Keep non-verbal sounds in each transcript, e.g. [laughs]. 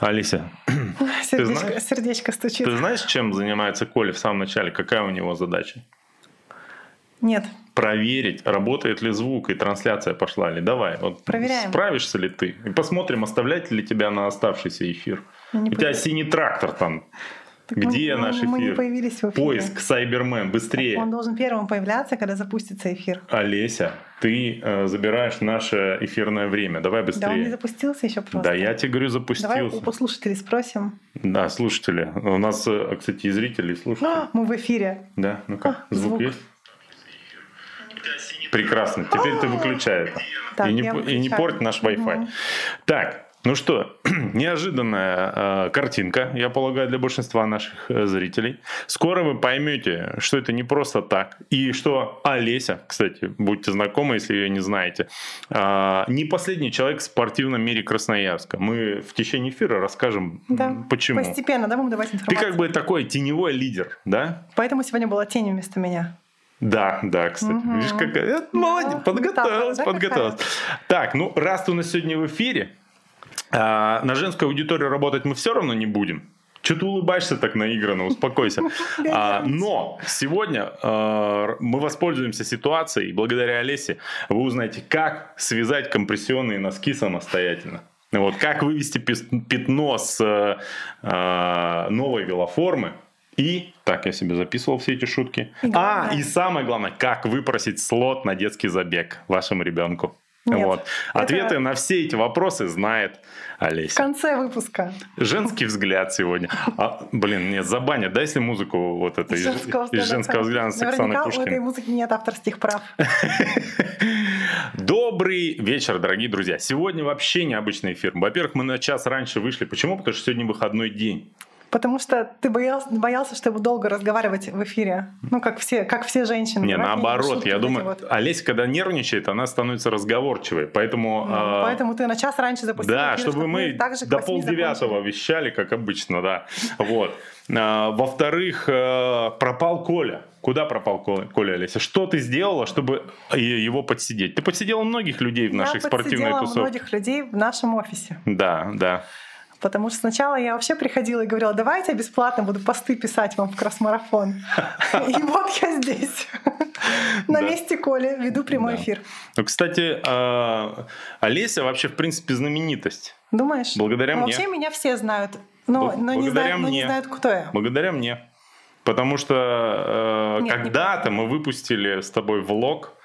Алися, [clears throat] Сердечко, знаешь- сердечко стучит. ты знаешь, чем занимается Коля в самом начале? Какая у него задача? Нет. Проверить, работает ли звук и трансляция пошла ли. Давай, вот Проверяем. справишься ли ты? И посмотрим, оставлять ли тебя на оставшийся эфир. Не У тебя синий трактор там. Так Где мы, наш Мы не эфир? появились в эфире. Поиск, Сайбермен, быстрее. Он должен первым появляться, когда запустится эфир. Олеся, ты э, забираешь наше эфирное время. Давай Да, он не быстрее. запустился еще просто. Да, я тебе говорю, Давай запустился. у слушателей спросим. Да, слушатели. У нас, э, кстати, и зрители, и слушатели. А, мы в эфире. Да, ну-ка, А, звук, звук. есть? Прекрасно. Теперь ты выключай это. И, не, и не порть наш Wi-Fi. Так, ну что, [clears throat] неожиданная э, картинка, я полагаю, для большинства наших э, зрителей. Скоро вы поймете, что это не просто так. И что Олеся, кстати, будьте знакомы, если ее не знаете, э, не последний человек в спортивном мире Красноярска. Мы в течение эфира расскажем, Да. почему. Постепенно, да, будем давать Ты информацию. как бы такой теневой лидер, да? Поэтому сегодня была тень вместо меня. Да, да, кстати. Мгм. Видишь, какая... Молодец, Да, подготовилась, да, подготовилась. Так, ну, раз ты у нас сегодня в эфире, а, на женскую аудиторию работать мы все равно не будем. Че ты улыбаешься так наигранно? Успокойся. [laughs] А, но сегодня а, мы воспользуемся ситуацией, и благодаря Олесе вы узнаете, как связать компрессионные носки самостоятельно. Вот, как вывести пятно с э, э, новой велоформы. И, так, я себе записывал все эти шутки. И а, и самое главное, как выпросить слот на детский забег вашему ребенку. Нет, вот. это- Ответы на все эти вопросы знает В Олеся. конце выпуска. Женский взгляд сегодня. А, блин, нет, забанят. Дай если музыку вот это из, Женского из женского взгляда с Оксаной Наверняка у этой Пушкиной. музыки нет авторских прав. [laughs] Добрый вечер, дорогие друзья. Сегодня вообще необычный эфир. Во-первых, мы на час раньше вышли. Почему? Потому что сегодня выходной день. Потому что ты боялся, боялся, что я буду долго разговаривать в эфире. Ну, как все, как все женщины. Не, Давай наоборот. Я думаю, вот. Олеся, когда нервничает, она становится разговорчивой. Поэтому... Ну, а, Поэтому ты на час раньше запустил Да, эфир, чтобы мы так же до полдевятого вещали, как обычно, да. Вот. А, Во-вторых, э, пропал Коля. Куда пропал Коля, Олеся? Что ты сделала, чтобы э, его подсидеть? Ты подсидела многих людей в нашей Я спортивной тусовке. многих людей в нашем офисе. Да, да. Потому что сначала я вообще приходила и говорила, давайте я бесплатно буду посты писать вам в кросс-марафон. [laughs] И вот я здесь, [laughs] на месте Коли, веду прямой эфир. Ну, кстати, э, Олеся вообще, в принципе, знаменитость. Думаешь? Благодаря Ну, мне. Вообще меня все знают, но, не, знают, кто я. Благодаря мне. Потому что э, когда-то мы выпустили с тобой влог,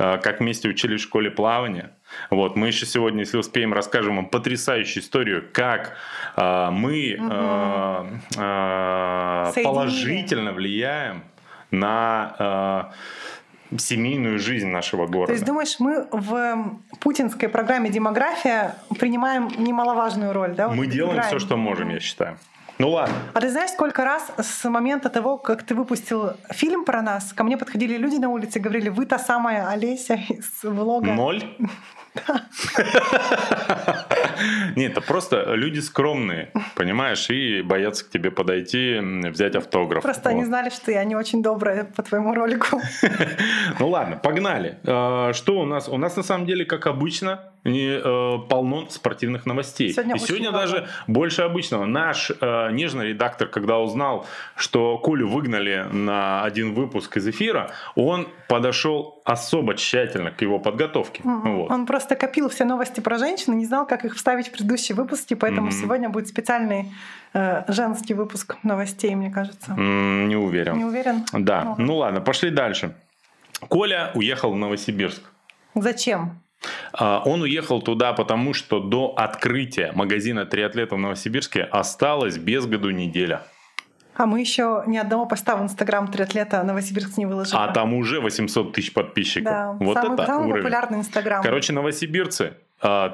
как вместе учились в школе плавания. Вот, мы еще сегодня, если успеем, расскажем вам потрясающую историю, как э, мы э, э, положительно влияем на э, семейную жизнь нашего города. То есть думаешь, мы в путинской программе «Демография» принимаем немаловажную роль, да? Вот мы делаем играем. все, что можем, я считаю. Ну ладно. А ты знаешь, сколько раз с момента того, как ты выпустил фильм про нас, ко мне подходили люди на улице и говорили, вы та самая Олеся из влога. Ноль? [laughs] Нет, это просто люди скромные, понимаешь, и боятся к тебе подойти, взять автограф. Просто они знали, что я не очень добрая по твоему ролику. [laughs] Ну ладно, погнали. Э, Что у нас? У нас на самом деле, как обычно, не, э, полно спортивных новостей. Сегодня И сегодня много. даже больше обычного. Наш э, нежный редактор, когда узнал, что Колю выгнали на один выпуск из эфира, он подошел особо тщательно к его подготовке. Вот. Он просто копил все новости про женщин и не знал, как их вставить в предыдущие выпуски, поэтому Мгм. сегодня будет специальный э, женский выпуск новостей, мне кажется. М, Не уверен. Не уверен? Да, Ну, ну ладно, пошли дальше. Коля уехал в Новосибирск. Зачем? А, Он уехал туда, потому что до открытия магазина триатлета в Новосибирске осталось без году неделя. А мы еще ни одного поста в Инстаграм триатлета Новосибирск не выложили. А там уже 800 тысяч подписчиков. да, Вот самый, это самый уровень. популярный Инстаграм. Короче, новосибирцы,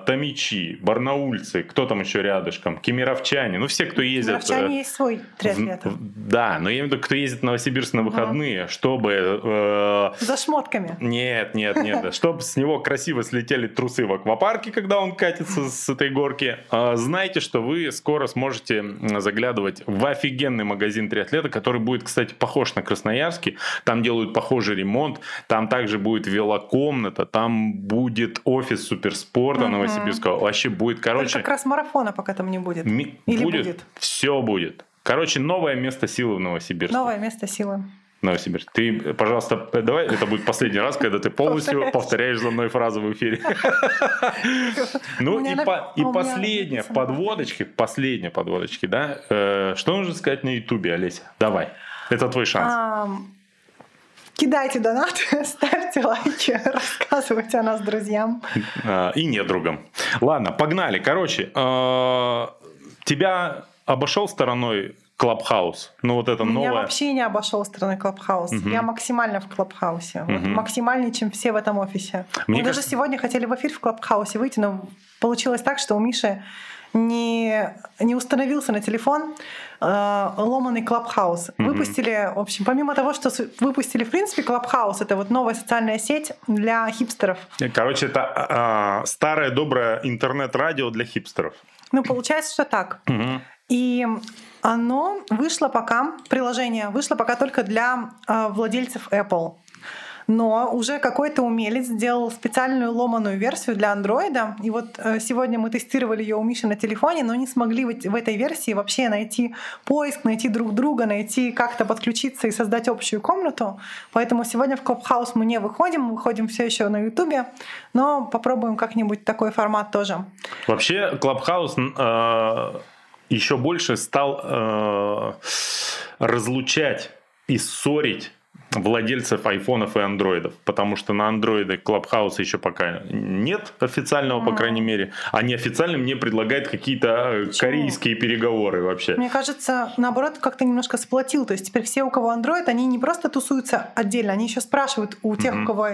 томичи, барнаульцы, кто там еще рядышком, кемеровчане, ну все, кто В ездят... Новчане есть свой э, триатлет. в- в- Да, но я имею в виду, кто ездит в Новосибирск на выходные, чтобы... э, За шмотками. Нет, нет, нет. Чтобы с него красиво слетели трусы в аквапарке, когда он катится с этой горки. А, Знайте, что вы скоро сможете заглядывать в офигенный магазин триатлета, который будет, кстати, похож на Красноярский. Там делают похожий ремонт. Там также будет велокомната, там будет офис суперспорта. Аэропорта Новосибирского. Вообще будет, короче... Как раз марафона пока там не будет. ми- Или будет, будет? Все будет. Короче, новое место силы в Новосибирске. Новое место силы. Новосибирск. Ты, пожалуйста, э, давай, это будет последний раз, когда ты полностью Повторяешь. за мной фразу в эфире. [laughs] Ну и по- последняя в подводочке, последняя подводочке, да? Э, Что нужно сказать на Ютубе, Олеся? Давай. Это твой шанс. Кидайте донаты, [laughs] ставьте лайки, рассказывайте о нас друзьям. А, И недругам. Ладно, погнали. Короче, э, тебя обошел стороной Клабхаус? Ну вот это Меня новое. вообще не обошел стороны Клабхаус. Мгм. Я максимально в Клабхаусе. Вот Мгм. максимальнее, чем все в этом офисе. Мне Мы даже кажется- сегодня хотели в эфир в Клабхаусе выйти, но получилось так, что у Миши не, не установился на телефон э, ломаный Клабхаус. Мгм. Выпустили, в общем, помимо того, что выпустили, в принципе, Клабхаус, это вот новая социальная сеть для хипстеров. Короче, это а, старое доброе интернет-радио для хипстеров. Ну, получается, что так. Мгм. И оно вышло пока, приложение вышло пока только для э, владельцев Apple. Но уже какой-то умелец сделал специальную ломаную версию для андроида. И вот э, сегодня мы тестировали ее у Миши на телефоне, но не смогли в этой версии вообще найти поиск, найти друг друга, найти как-то подключиться и создать общую комнату. Поэтому сегодня в Clubhouse мы не выходим, мы выходим все еще на Ютубе, но попробуем как-нибудь такой формат тоже. Вообще, Клабхаус еще больше стал э, разлучать и ссорить владельцев айфонов и андроидов, потому что на андроиды Клабхауса еще пока нет официального, по Мгм. крайней мере, а неофициально мне предлагают какие-то э, корейские переговоры вообще. Мне кажется, наоборот, как-то немножко сплотил. То есть теперь все, у кого Android, они не просто тусуются отдельно, они еще спрашивают у тех, Мгм. у кого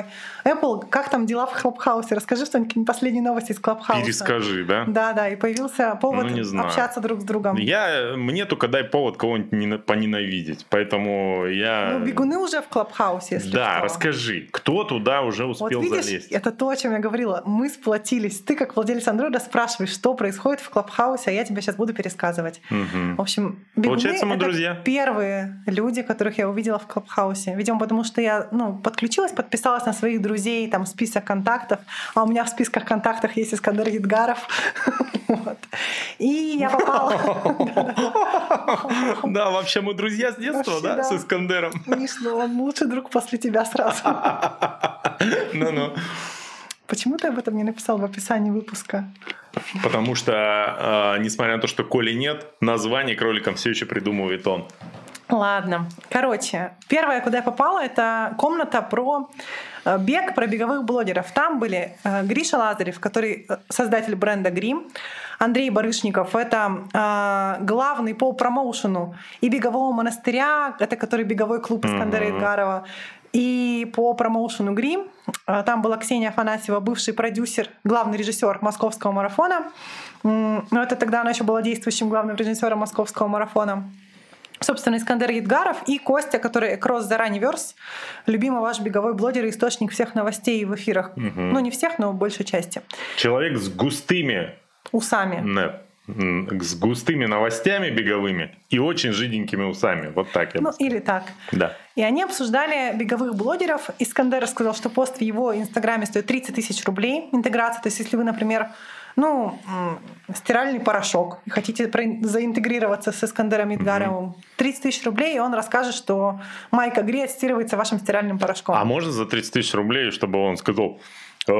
Apple, как там дела в Клабхаусе. Расскажи что-нибудь, последние новости из Клабхауса. Перескажи, да? Да, да, и появился повод Ну, общаться друг с другом. Я, мне только дай повод кого-нибудь нена- поненавидеть, поэтому я... Ну, бегуны уже в Клабхаусе, если Да, что. расскажи, кто туда уже Вот успел видишь, залезть? это то, о чем я говорила. Мы сплотились. Ты, как владелец андроида, спрашиваешь, что происходит в Клабхаусе, а я тебе сейчас буду пересказывать. Мгм. В общем, бегуны Получается, мы это друзья. первые люди, которых я увидела в Клабхаусе. Видимо, потому что я ну, подключилась, подписалась на своих друзей, там список контактов, а у меня в списках контактов есть Искандер Едгаров. [laughs] Вот. И я попала... Да, вообще мы друзья с детства, да, с Искандером. Ну он лучший друг после тебя сразу. Ну-ну. Почему ты об этом не написал в описании выпуска? Потому что, э, несмотря на то, что Коли нет, название кроликам все еще придумывает он. Ладно. Короче, первое, куда я попала, это комната про бег, про беговых блогеров. Там были э, Гриша Лазарев, который э, создатель бренда Грим, Андрей Барышников, это э, главный по промоушену и бегового монастыря, это который беговой клуб Искандера. Идгарова, и по промоушену Грим. Э, Там была Ксения Афанасьева, бывший продюсер, главный режиссер московского марафона. Но это тогда она еще была действующим главным режиссером московского марафона. Собственно, Искандер Едгаров и Костя, который Кросс заранее верс, любимый ваш беговой блогер и источник всех новостей в эфирах. Мгм. Ну, не всех, но большей части. Человек с густыми, Усами. не, с густыми новостями беговыми и очень жиденькими усами. Вот так я Ну, или так. Да. И они обсуждали беговых блогеров. Искандер сказал, что пост в его инстаграме стоит 30 тысяч рублей интеграция. То есть, если вы, например, ну, стиральный порошок, хотите заинтегрироваться с Искандером Идгаровым, 30 тысяч рублей, и он расскажет, что майка Гри отстирывается вашим стиральным порошком. А можно за 30 тысяч рублей, чтобы он сказал, «А,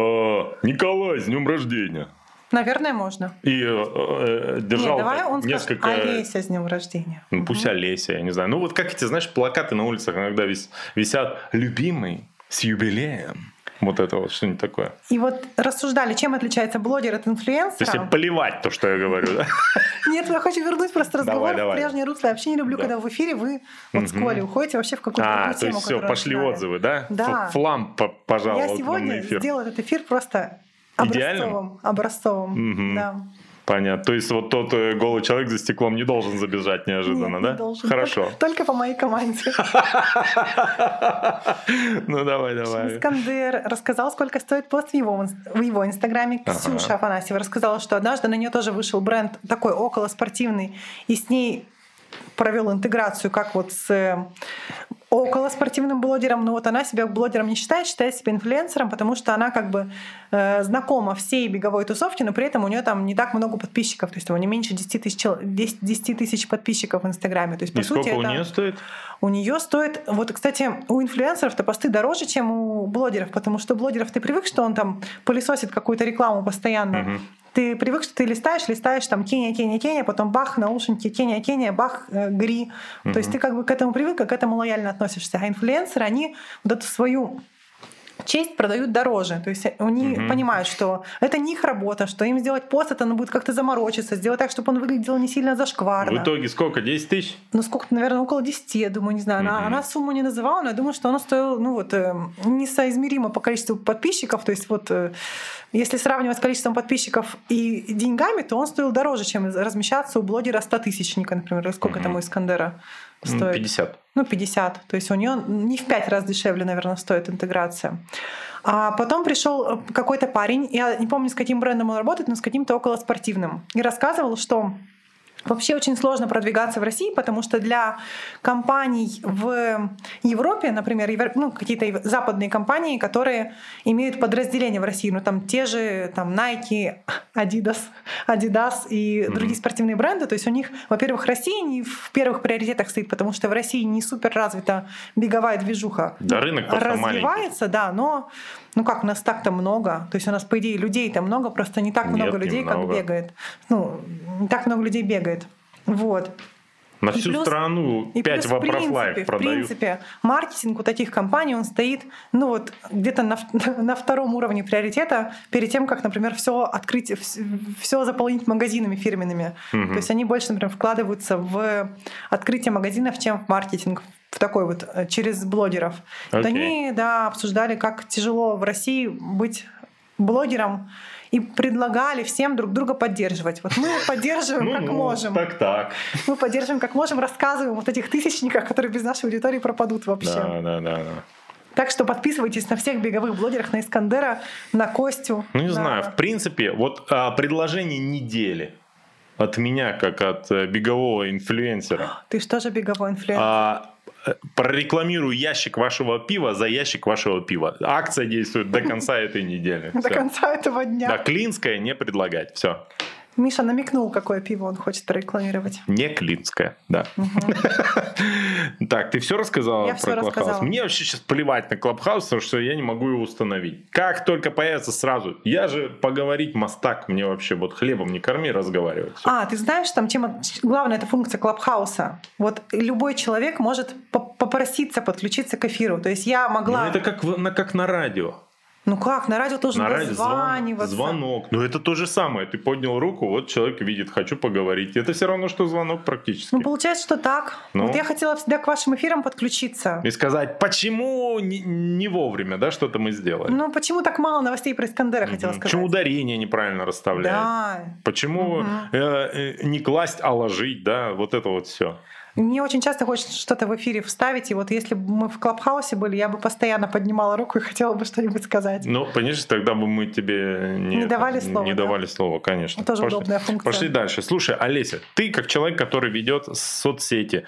Николай, с днем рождения. Наверное, можно. И э, э, держал Нет, давай он несколько... скажет Олеся с днем рождения. Ну, пусть Олеся, я не знаю. Ну, вот как эти, знаешь, плакаты на улицах иногда вис- висят «Любимый, с юбилеем». Вот это вот что-нибудь такое. И вот рассуждали, чем отличается блогер от То есть инфлюенсера. плевать то, что я говорю, да? [laughs] Нет, я хочу вернуть просто разговор в прежнее русло. Я вообще не люблю, Да. когда в эфире вы вот с. Колей уходите вообще в какую-то А, другую то тему, есть все, пошли отзывы, да? Да. Флам по- пожаловал Я сегодня сделала этот эфир просто образцовым. Образцовым, да. Понятно. То есть вот тот э, голый человек за стеклом не должен забежать неожиданно, Нет, да? не должен. Хорошо. Только, только по моей команде. [laughs] Ну давай, давай. Искандер рассказал, сколько стоит пост в его, в его инстаграме. Ксюша Афанасьева рассказала, что однажды на нее тоже вышел бренд такой около спортивный, и с ней провел интеграцию, как вот с э, около спортивным блогером, но вот она себя блогером не считает, считает себя инфлюенсером, потому что она как бы э, знакома всей беговой тусовке, но при этом у нее там не так много подписчиков, то есть у нее меньше 10 тысяч, 10, 10 тысяч подписчиков в Инстаграме. То есть, по И сути, сколько у это- нее стоит? у нее стоит, вот, кстати, у инфлюенсеров-то посты дороже, чем у блогеров, потому что у блогеров ты привык, что он там пылесосит какую-то рекламу постоянно. Мгм. Ты привык, что ты листаешь, листаешь там Кения, Кения, Кения, потом бах, наушники, Кения, Кения, бах, э, гри. То есть ты как бы к этому привык, и к этому лояльно относишься. А инфлюенсеры, они вот эту свою честь продают дороже. То есть они Мгм. понимают, что это не их работа, что им сделать пост, это надо будет как-то заморочиться, сделать так, чтобы он выглядел не сильно зашкварно. В итоге сколько? 10 тысяч? Ну, сколько, наверное, около 10, я думаю, не знаю. Она, Мгм. она сумму не называла, но я думаю, что она стоила, ну вот, э, несоизмеримо по количеству подписчиков. То есть вот, э, если сравнивать с количеством подписчиков и деньгами, то он стоил дороже, чем размещаться у блогера 100 тысячника, например. Сколько Мгм. там у Искандера М, стоит? 50. Ну, 50. То есть у нее не в 5 раз дешевле, наверное, стоит интеграция. А потом пришел э, какой-то парень, я не помню, с каким брендом он работает, но с каким-то околоспортивным, и рассказывал, что Вообще очень сложно продвигаться в России, потому что для компаний в Европе, например, ну, какие-то западные компании, которые имеют подразделения в России, ну там те же там Nike, Adidas, Adidas и другие спортивные бренды, то есть у них, во-первых, Россия не в первых приоритетах стоит, потому что в России не супер развита беговая движуха. Да, рынок просто маленький. развивается, да, но ну как, у нас так-то много. То есть у нас, по идее, людей-то много, просто не так Нет, много людей, как немного. бегает. Ну, не так много людей бегает. Вот. На И всю плюс- страну И 5 плюс, в вопросов принципе, в продают. принципе, маркетинг у таких компаний, он стоит, ну вот, где-то на, [laughs] на втором уровне приоритета перед тем, как, например, все открыть, все заполнить магазинами фирменными. Мгм. То есть они больше, например, вкладываются в открытие магазинов, чем в маркетинг в такой вот э, через блогеров. Вот Окей. они, да, обсуждали, как тяжело в России быть блогером и предлагали всем друг друга поддерживать. Вот мы [laughs] поддерживаем Ну, как ну, можем. Так, так. Мы поддерживаем как можем, рассказываем вот этих тысячниках, которые без нашей аудитории пропадут вообще. Да, да, да, да. Так что подписывайтесь на всех беговых блогерах, на Искандера, на Костю. Ну, не на- знаю, в принципе, вот а, предложение недели от меня, как от э, бегового инфлюенсера. [gasps] Ты что же беговой инфлюенсер? А, прорекламирую ящик вашего пива за ящик вашего пива. Акция действует до конца этой недели. До конца этого дня. Да, клинское не предлагать. Все. Миша намекнул, какое пиво он хочет прорекламировать. Не клинское, да. Так, ты все рассказала про Клабхаус? Мне вообще сейчас плевать на Клабхаус, потому что я не могу его установить. Как только появится сразу. Я же поговорить мастак, мне вообще вот хлебом не корми, разговаривать. А, ты знаешь, там тема... Главная это функция Клабхауса. Вот любой человек может по- попроситься подключиться к эфиру. То есть я Ну, могла... это как, на, как на радио. Ну как, на радио тоже На радио звон- дозваниваться. звонок. Ну это то же самое. Ты поднял руку, вот человек видит, хочу поговорить. Это все равно, что звонок практически. Ну, получается, что так. Ну. Вот я хотела всегда к вашим эфирам подключиться. И сказать, почему не, не вовремя, да, что-то мы сделали. Ну, почему так мало новостей про Искандера, хотела Мгм. сказать. Почему ударение неправильно расставляет? Да. Почему Мгм. э, э, не класть, а ложить, да, вот это вот все. Мне очень часто хочется что-то в эфире вставить, и вот если бы мы в Клабхаусе были, я бы постоянно поднимала руку и хотела бы что-нибудь сказать. Ну, понимаешь, тогда бы мы тебе не, Не давали слова, Не да? давали слова, конечно. Тоже Пошли. удобная функция. Пошли дальше. Слушай, Олеся, ты как человек, который ведет соцсети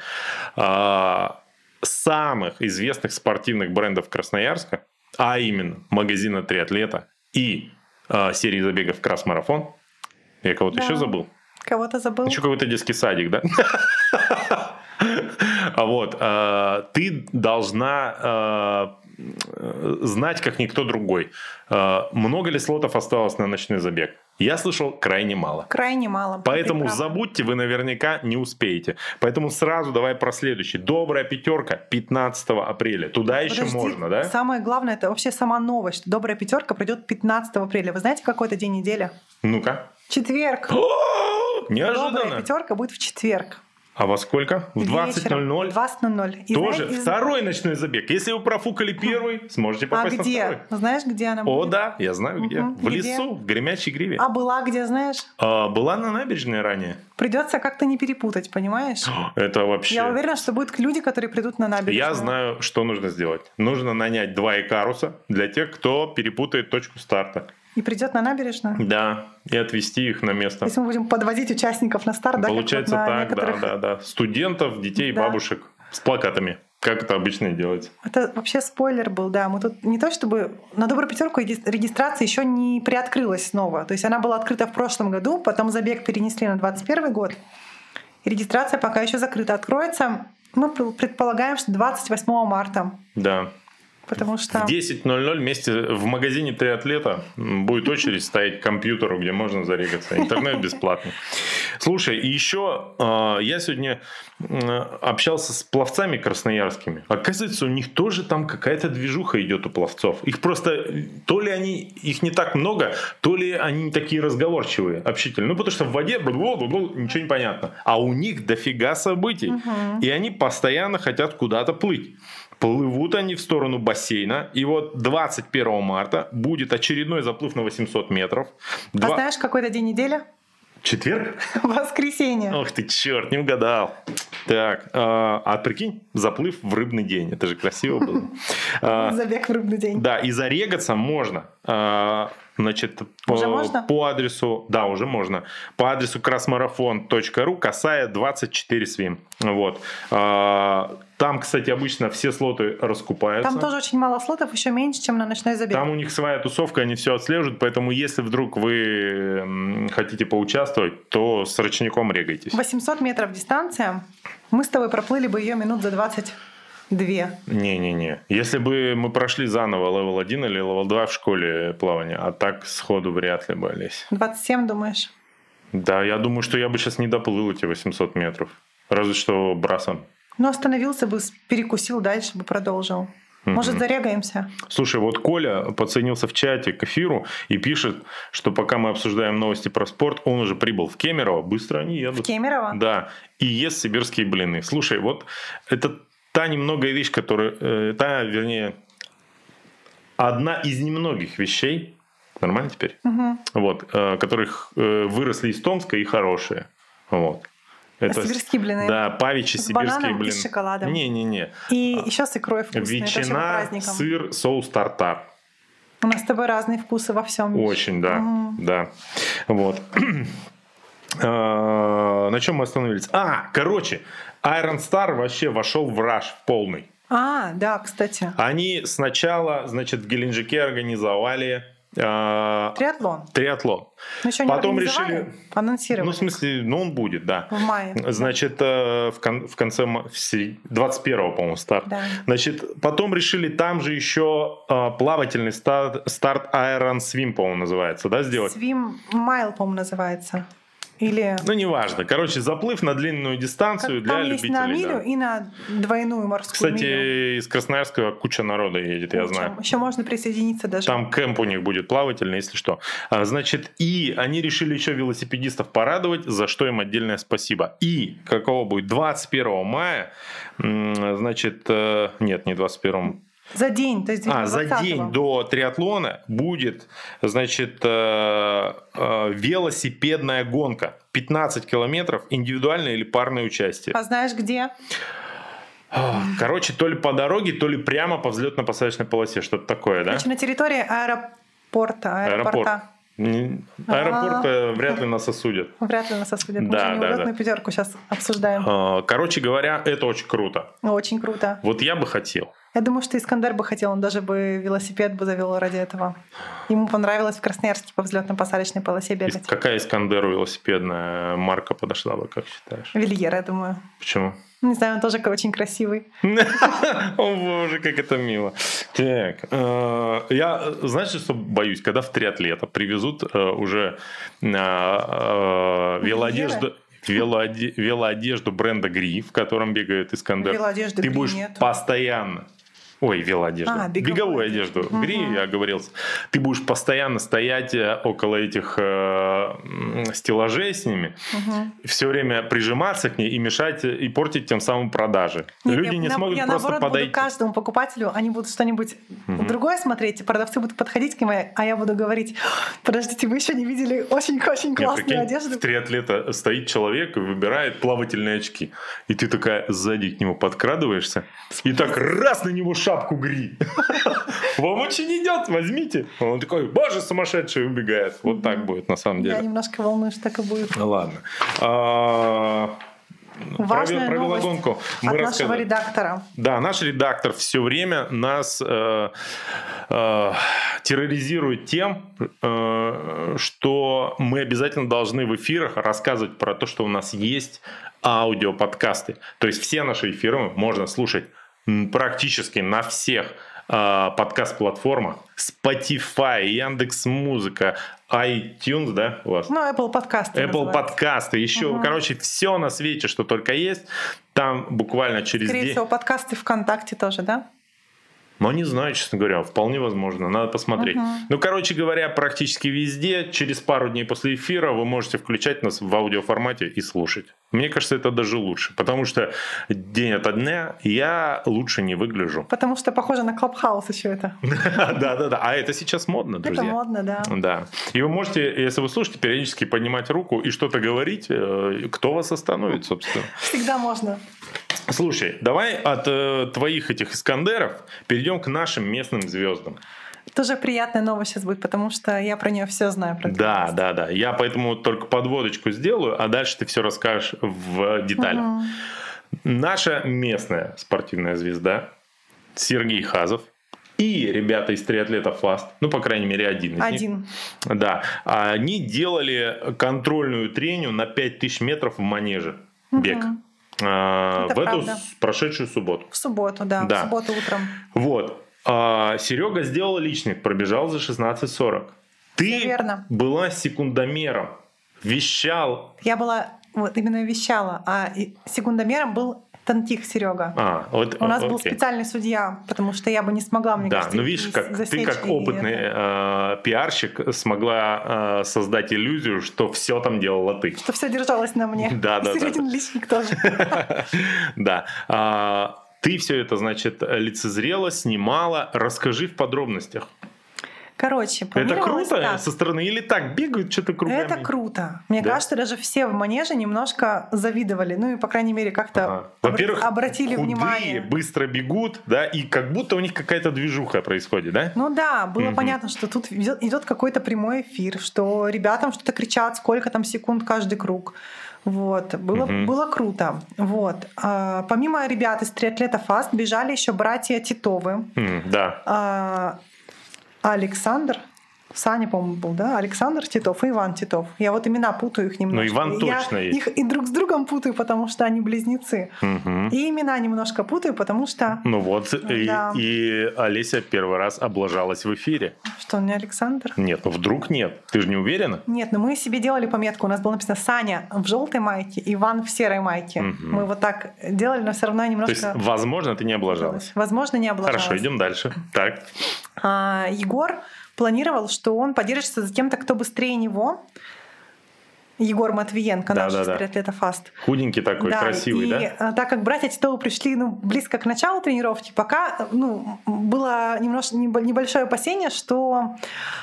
а, самых известных спортивных брендов Красноярска, а именно магазина «Триатлета» и а, серии забегов «Красмарафон», я кого-то Да. еще забыл? Кого-то забыл? Еще какой-то детский садик, да? [laughs] [laughs] А вот, э, ты должна э, знать, как никто другой. Э, Много ли слотов осталось на ночной забег? Я слышал крайне мало. Крайне мало. Поэтому забудьте, вы наверняка не успеете. Поэтому сразу давай про следующий. Добрая пятерка 15 апреля. Туда еще Подожди, можно, да? Самое главное, это вообще сама новость. что Добрая пятерка придет 15 апреля. Вы знаете, какой это день недели? Ну-ка. Четверг. [gasps] О, Добрая Неожиданно. пятерка будет в четверг. А во сколько? В Вечером. 20.00? 20.00. И Тоже знаете, второй ночной забег. Если вы профукали первый, сможете А попасть на где? второй. Знаешь, где она О, будет? да, я знаю где. Мгм. В Где? лесу, в Гремячей Гриве. А была где, знаешь? А, была на набережной ранее. Придется как-то не перепутать, понимаешь? [gasps] Это вообще... Я уверена, что будут люди, которые придут на набережную. Я знаю, что нужно сделать. Нужно нанять два икаруса для тех, кто перепутает точку старта. И придет на набережную. Да, и отвезти их на место. Если мы будем подвозить участников на старт, да, Получается вот на так, некоторых- да, да, да. Студентов, детей, Да. бабушек с плакатами. Как это обычно и делается. Это вообще спойлер был, да. Мы тут не то чтобы на добрую пятерку регистрация еще не приоткрылась снова. То есть она была открыта в прошлом году, потом забег перенесли на 2021 год. И регистрация пока еще закрыта. Откроется, мы предполагаем, что 28 марта. Да. Потому что... В 10.00 вместе в магазине триатлета будет очередь стоять к компьютеру, где можно зарегаться. Интернет бесплатный. Слушай, и еще э, я сегодня общался с пловцами красноярскими. Оказывается, у них тоже там какая-то движуха идет у пловцов. Их просто, то ли они, их не так много, то ли они такие разговорчивые, общительные. Ну, потому что в воде ничего не понятно. А у них дофига событий. Угу. И они постоянно хотят куда-то плыть. Плывут они в сторону бассейна. И вот 21 марта будет очередной заплыв на 800 метров. Два... А знаешь, какой это день недели? Четверг? [laughs] Воскресенье. Ох ты, черт, не угадал. Так, а, а прикинь, заплыв в рыбный день. Это же красиво было. [laughs] А, Забег в рыбный день. Да, и зарегаться можно. А, Значит, уже по, можно? по адресу, да, уже можно, по адресу красмарафон.ру, касая 24 свим. Вот. Там, кстати, обычно все слоты раскупаются. Там тоже очень мало слотов, еще меньше, чем на ночной забег. Там у них своя тусовка, они все отслеживают, поэтому если вдруг вы хотите поучаствовать, то с ручником регайтесь. 800 метров дистанция. Мы с тобой проплыли бы ее минут за 20 Две. Не-не-не. Если бы мы прошли заново level 1 или level 2 в школе плавания, а так сходу вряд ли бы лезь. 27, думаешь? Да, я думаю, что я бы сейчас не доплыл эти 800 метров. Разве что брасом. Ну, остановился бы, перекусил дальше бы продолжил. Может, зарегаемся? Слушай, вот Коля подсоединился в чате к эфиру и пишет, что пока мы обсуждаем новости про спорт, он уже прибыл в Кемерово. Быстро они едут. В Кемерово? Да. И ест сибирские блины. Слушай, вот это та немногая вещь, которая, э, та, вернее, одна из немногих вещей, нормально теперь, угу. вот, э, которых э, выросли из Томска и хорошие, вот. Это, сибирские блины. Да, павичи с сибирские блины. с шоколадом. Не-не-не. И а, еще с икрой вкусные. Ветчина, сыр, соус тартар. У нас с тобой разные вкусы во всем. Очень, да, угу. да. Вот. [clears throat] А, на чем мы остановились? А, короче, Iron Star вообще вошел в раш в полный. А, да, кстати. Они сначала, значит, в Геленджике организовали Триатлон. Триатлон. Но еще Потом решили... Анонсировали. Ну, в смысле, ну, он будет, да. В мае. Значит, э, в, кон- в конце... В 21-го, по-моему, старт. Да. Значит, потом решили там же еще э, плавательный старт, старт Iron Swim, по-моему, называется, да, сделать? Swim Mile, по-моему, называется. Или... Ну, неважно. Короче, заплыв на длинную дистанцию как, для там любителей. Есть на милю да. и на двойную морскую Кстати, милю. из Красноярска куча народа едет, куча. я знаю. Еще можно присоединиться даже. Там кемп у них будет плавательный, если что. А, значит, и они решили еще велосипедистов порадовать, за что им отдельное спасибо. И какого будет 21 мая, значит, э, нет, не 21 за день, то есть А, за день до триатлона будет, значит, э, э, велосипедная гонка. 15 километров, индивидуальное или парное участие. А знаешь где? Короче, то ли по дороге, то ли прямо по взлетно-посадочной полосе, что-то такое, да? Короче, на территории аэропорта. Аэропорта. Аэропорт а вряд ли нас осудят. Вряд ли нас осудят. Мы да, же да, да. пятерку сейчас обсуждаем. А, короче говоря, это очень круто. Очень круто. Вот я бы хотел. Я думаю, что Искандер бы хотел, он даже бы велосипед бы завел ради этого. Ему понравилось в Красноярске по взлетно-посадочной полосе бегать. Какая Искандеру велосипедная марка подошла бы, как считаешь? Вильер, я думаю. Почему? Не знаю, он тоже очень красивый. [laughs] О боже, как это мило. Так, э, я, знаешь, что боюсь? Когда в триатлета привезут э, уже э, велоодежду велоодежду бренда Гри, в котором бегает Искандер. Ты будешь постоянно Ой, велоодежду. А, беговую, беговую одежду. Угу. Бери, я оговорился. Ты будешь постоянно стоять э, около этих э, стеллажей с ними, угу. все время прижиматься к ней и мешать, и портить тем самым продажи. Нет, Люди я, не на, смогут я, просто наоборот, подойти. Буду каждому покупателю, они будут что-нибудь угу. другое смотреть, и продавцы будут подходить к ним, а я буду говорить, подождите, вы еще не видели очень-очень классную Нет, одежду? В триатлета стоит человек и выбирает плавательные очки. И ты такая сзади к нему подкрадываешься, и так раз на него шапку гри. [laughs] Вам очень идет, возьмите. Он такой, боже, сумасшедший, убегает. Вот так будет на самом деле. Я немножко волнуюсь, так и будет. Ну ладно. А, Важная провела новость гонку. от нашего редактора. Да, наш редактор все время нас э, э, терроризирует тем, э, что мы обязательно должны в эфирах рассказывать про то, что у нас есть аудиоподкасты. То есть все наши эфиры можно слушать практически на всех э, подкаст-платформах. Spotify, Яндекс Музыка, iTunes, да, у вас? Ну, Apple подкасты. Apple называется. подкасты, еще, Мгм. короче, все на свете, что только есть, там буквально через Скорее день. всего, подкасты ВКонтакте тоже, да? Ну, не знаю, честно говоря, вполне возможно, надо посмотреть. Мгм. Ну, короче говоря, практически везде, через пару дней после эфира вы можете включать нас в аудиоформате и слушать. Мне кажется, это даже лучше, потому что день ото дня я лучше не выгляжу. Потому что похоже на Клабхаус еще это. [laughs] Да-да-да, а это сейчас модно, Это друзья. модно, да. Да. И вы можете, если вы слушаете, периодически поднимать руку и что-то говорить, э, кто вас остановит, собственно. Всегда можно. Слушай, давай от э, твоих этих Искандеров перейдем к нашим местным звездам. Тоже приятная новость сейчас будет, потому что я про нее все знаю. Про Да, да, да. Я поэтому только подводочку сделаю, а дальше ты все расскажешь в деталях. Мгм. Наша местная спортивная звезда Сергей Хазов и ребята из триатлета Фаст, ну, по крайней мере, один из них. Один. Да, они делали контрольную треню на 5000 метров в манеже. Бег. Мгм. А, Это в эту правда. с- прошедшую субботу. В субботу, да, Да. в субботу утром. Вот. А, Серега сделал личник, пробежал за 16.40. Ты верно. была секундомером, вещал. Я была, вот именно вещала, а секундомером был Тантих Серега. А, вот, У нас о- был окей. специальный судья, потому что я бы не смогла, мне Да, кажется, ну видишь, как ты как опытный это. э, пиарщик смогла э, создать иллюзию, что все там делала ты. Что все держалось на мне. Да, да, И да, Середин личник тоже. [laughs] Да. А, Ты все это, значит, лицезрела, снимала. Расскажи в подробностях. Короче, Это круто так. со стороны или так бегают что-то кругами? Это круто. Мне Да? кажется, даже все в манеже немножко завидовали. Ну и, по крайней мере, как-то Ага. Во-первых, обратили худые, внимание. быстро бегут, да, и как будто у них какая-то движуха происходит, да? Ну да, было Мгм. понятно, что тут идет какой-то прямой эфир, что ребятам что-то кричат, сколько там секунд каждый круг. Вот, было, Мгм. было круто. Вот. А, помимо ребят из триатлета Фаст бежали еще братья Титовы. Да. А, Александр, Саня, по-моему, был, да? Александр Титов и Иван Титов. Я вот имена путаю их немножко. Ну, Иван Я точно есть. их и друг с другом путаю, потому что они близнецы. Мгм. И имена немножко путаю, потому что... Ну вот, и, Да. и Олеся первый раз облажалась в эфире. Что, он не Александр? Нет, ну вдруг нет. Ты же не уверена? Нет, но мы себе делали пометку. У нас было написано Саня в желтой майке, Иван в серой майке. Мгм. Мы вот так делали, но все равно я То немножко... есть, возможно, ты не облажалась. Возможно, не облажалась. Хорошо, идем дальше. Так. А, Егор планировал, что он подержится за кем-то, кто быстрее него. Егор Матвиенко, наш из Да-да-да. триатлета Фаст. Худенький такой, Да, красивый, и, да? э, так как братья Титовы пришли ну, близко к началу тренировки, пока ну, было немножко небо- небольшое опасение, что,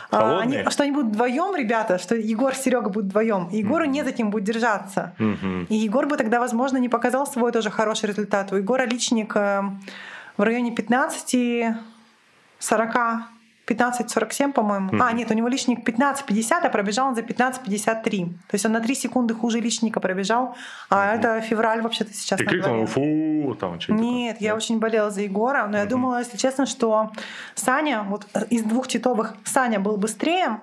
э, Холодные? они, что они будут вдвоем, ребята, что Егор с Серега будут вдвоем. И Егору Мгм. не за кем будет держаться. Мгм. И Егор бы тогда, возможно, не показал свой тоже хороший результат. У Егора личник э, в районе 15 40 15-47, по-моему. А, Мгм. нет, у него личник 15-50, а пробежал он за 15-53. То есть он на 3 секунды хуже личника пробежал. А это февраль вообще-то сейчас. Ты крикнул, фу, там что-то. Нет, я очень болела за Егора, но я Мгм. думала, если честно, что Саня, вот э, из двух титовых Саня был быстрее.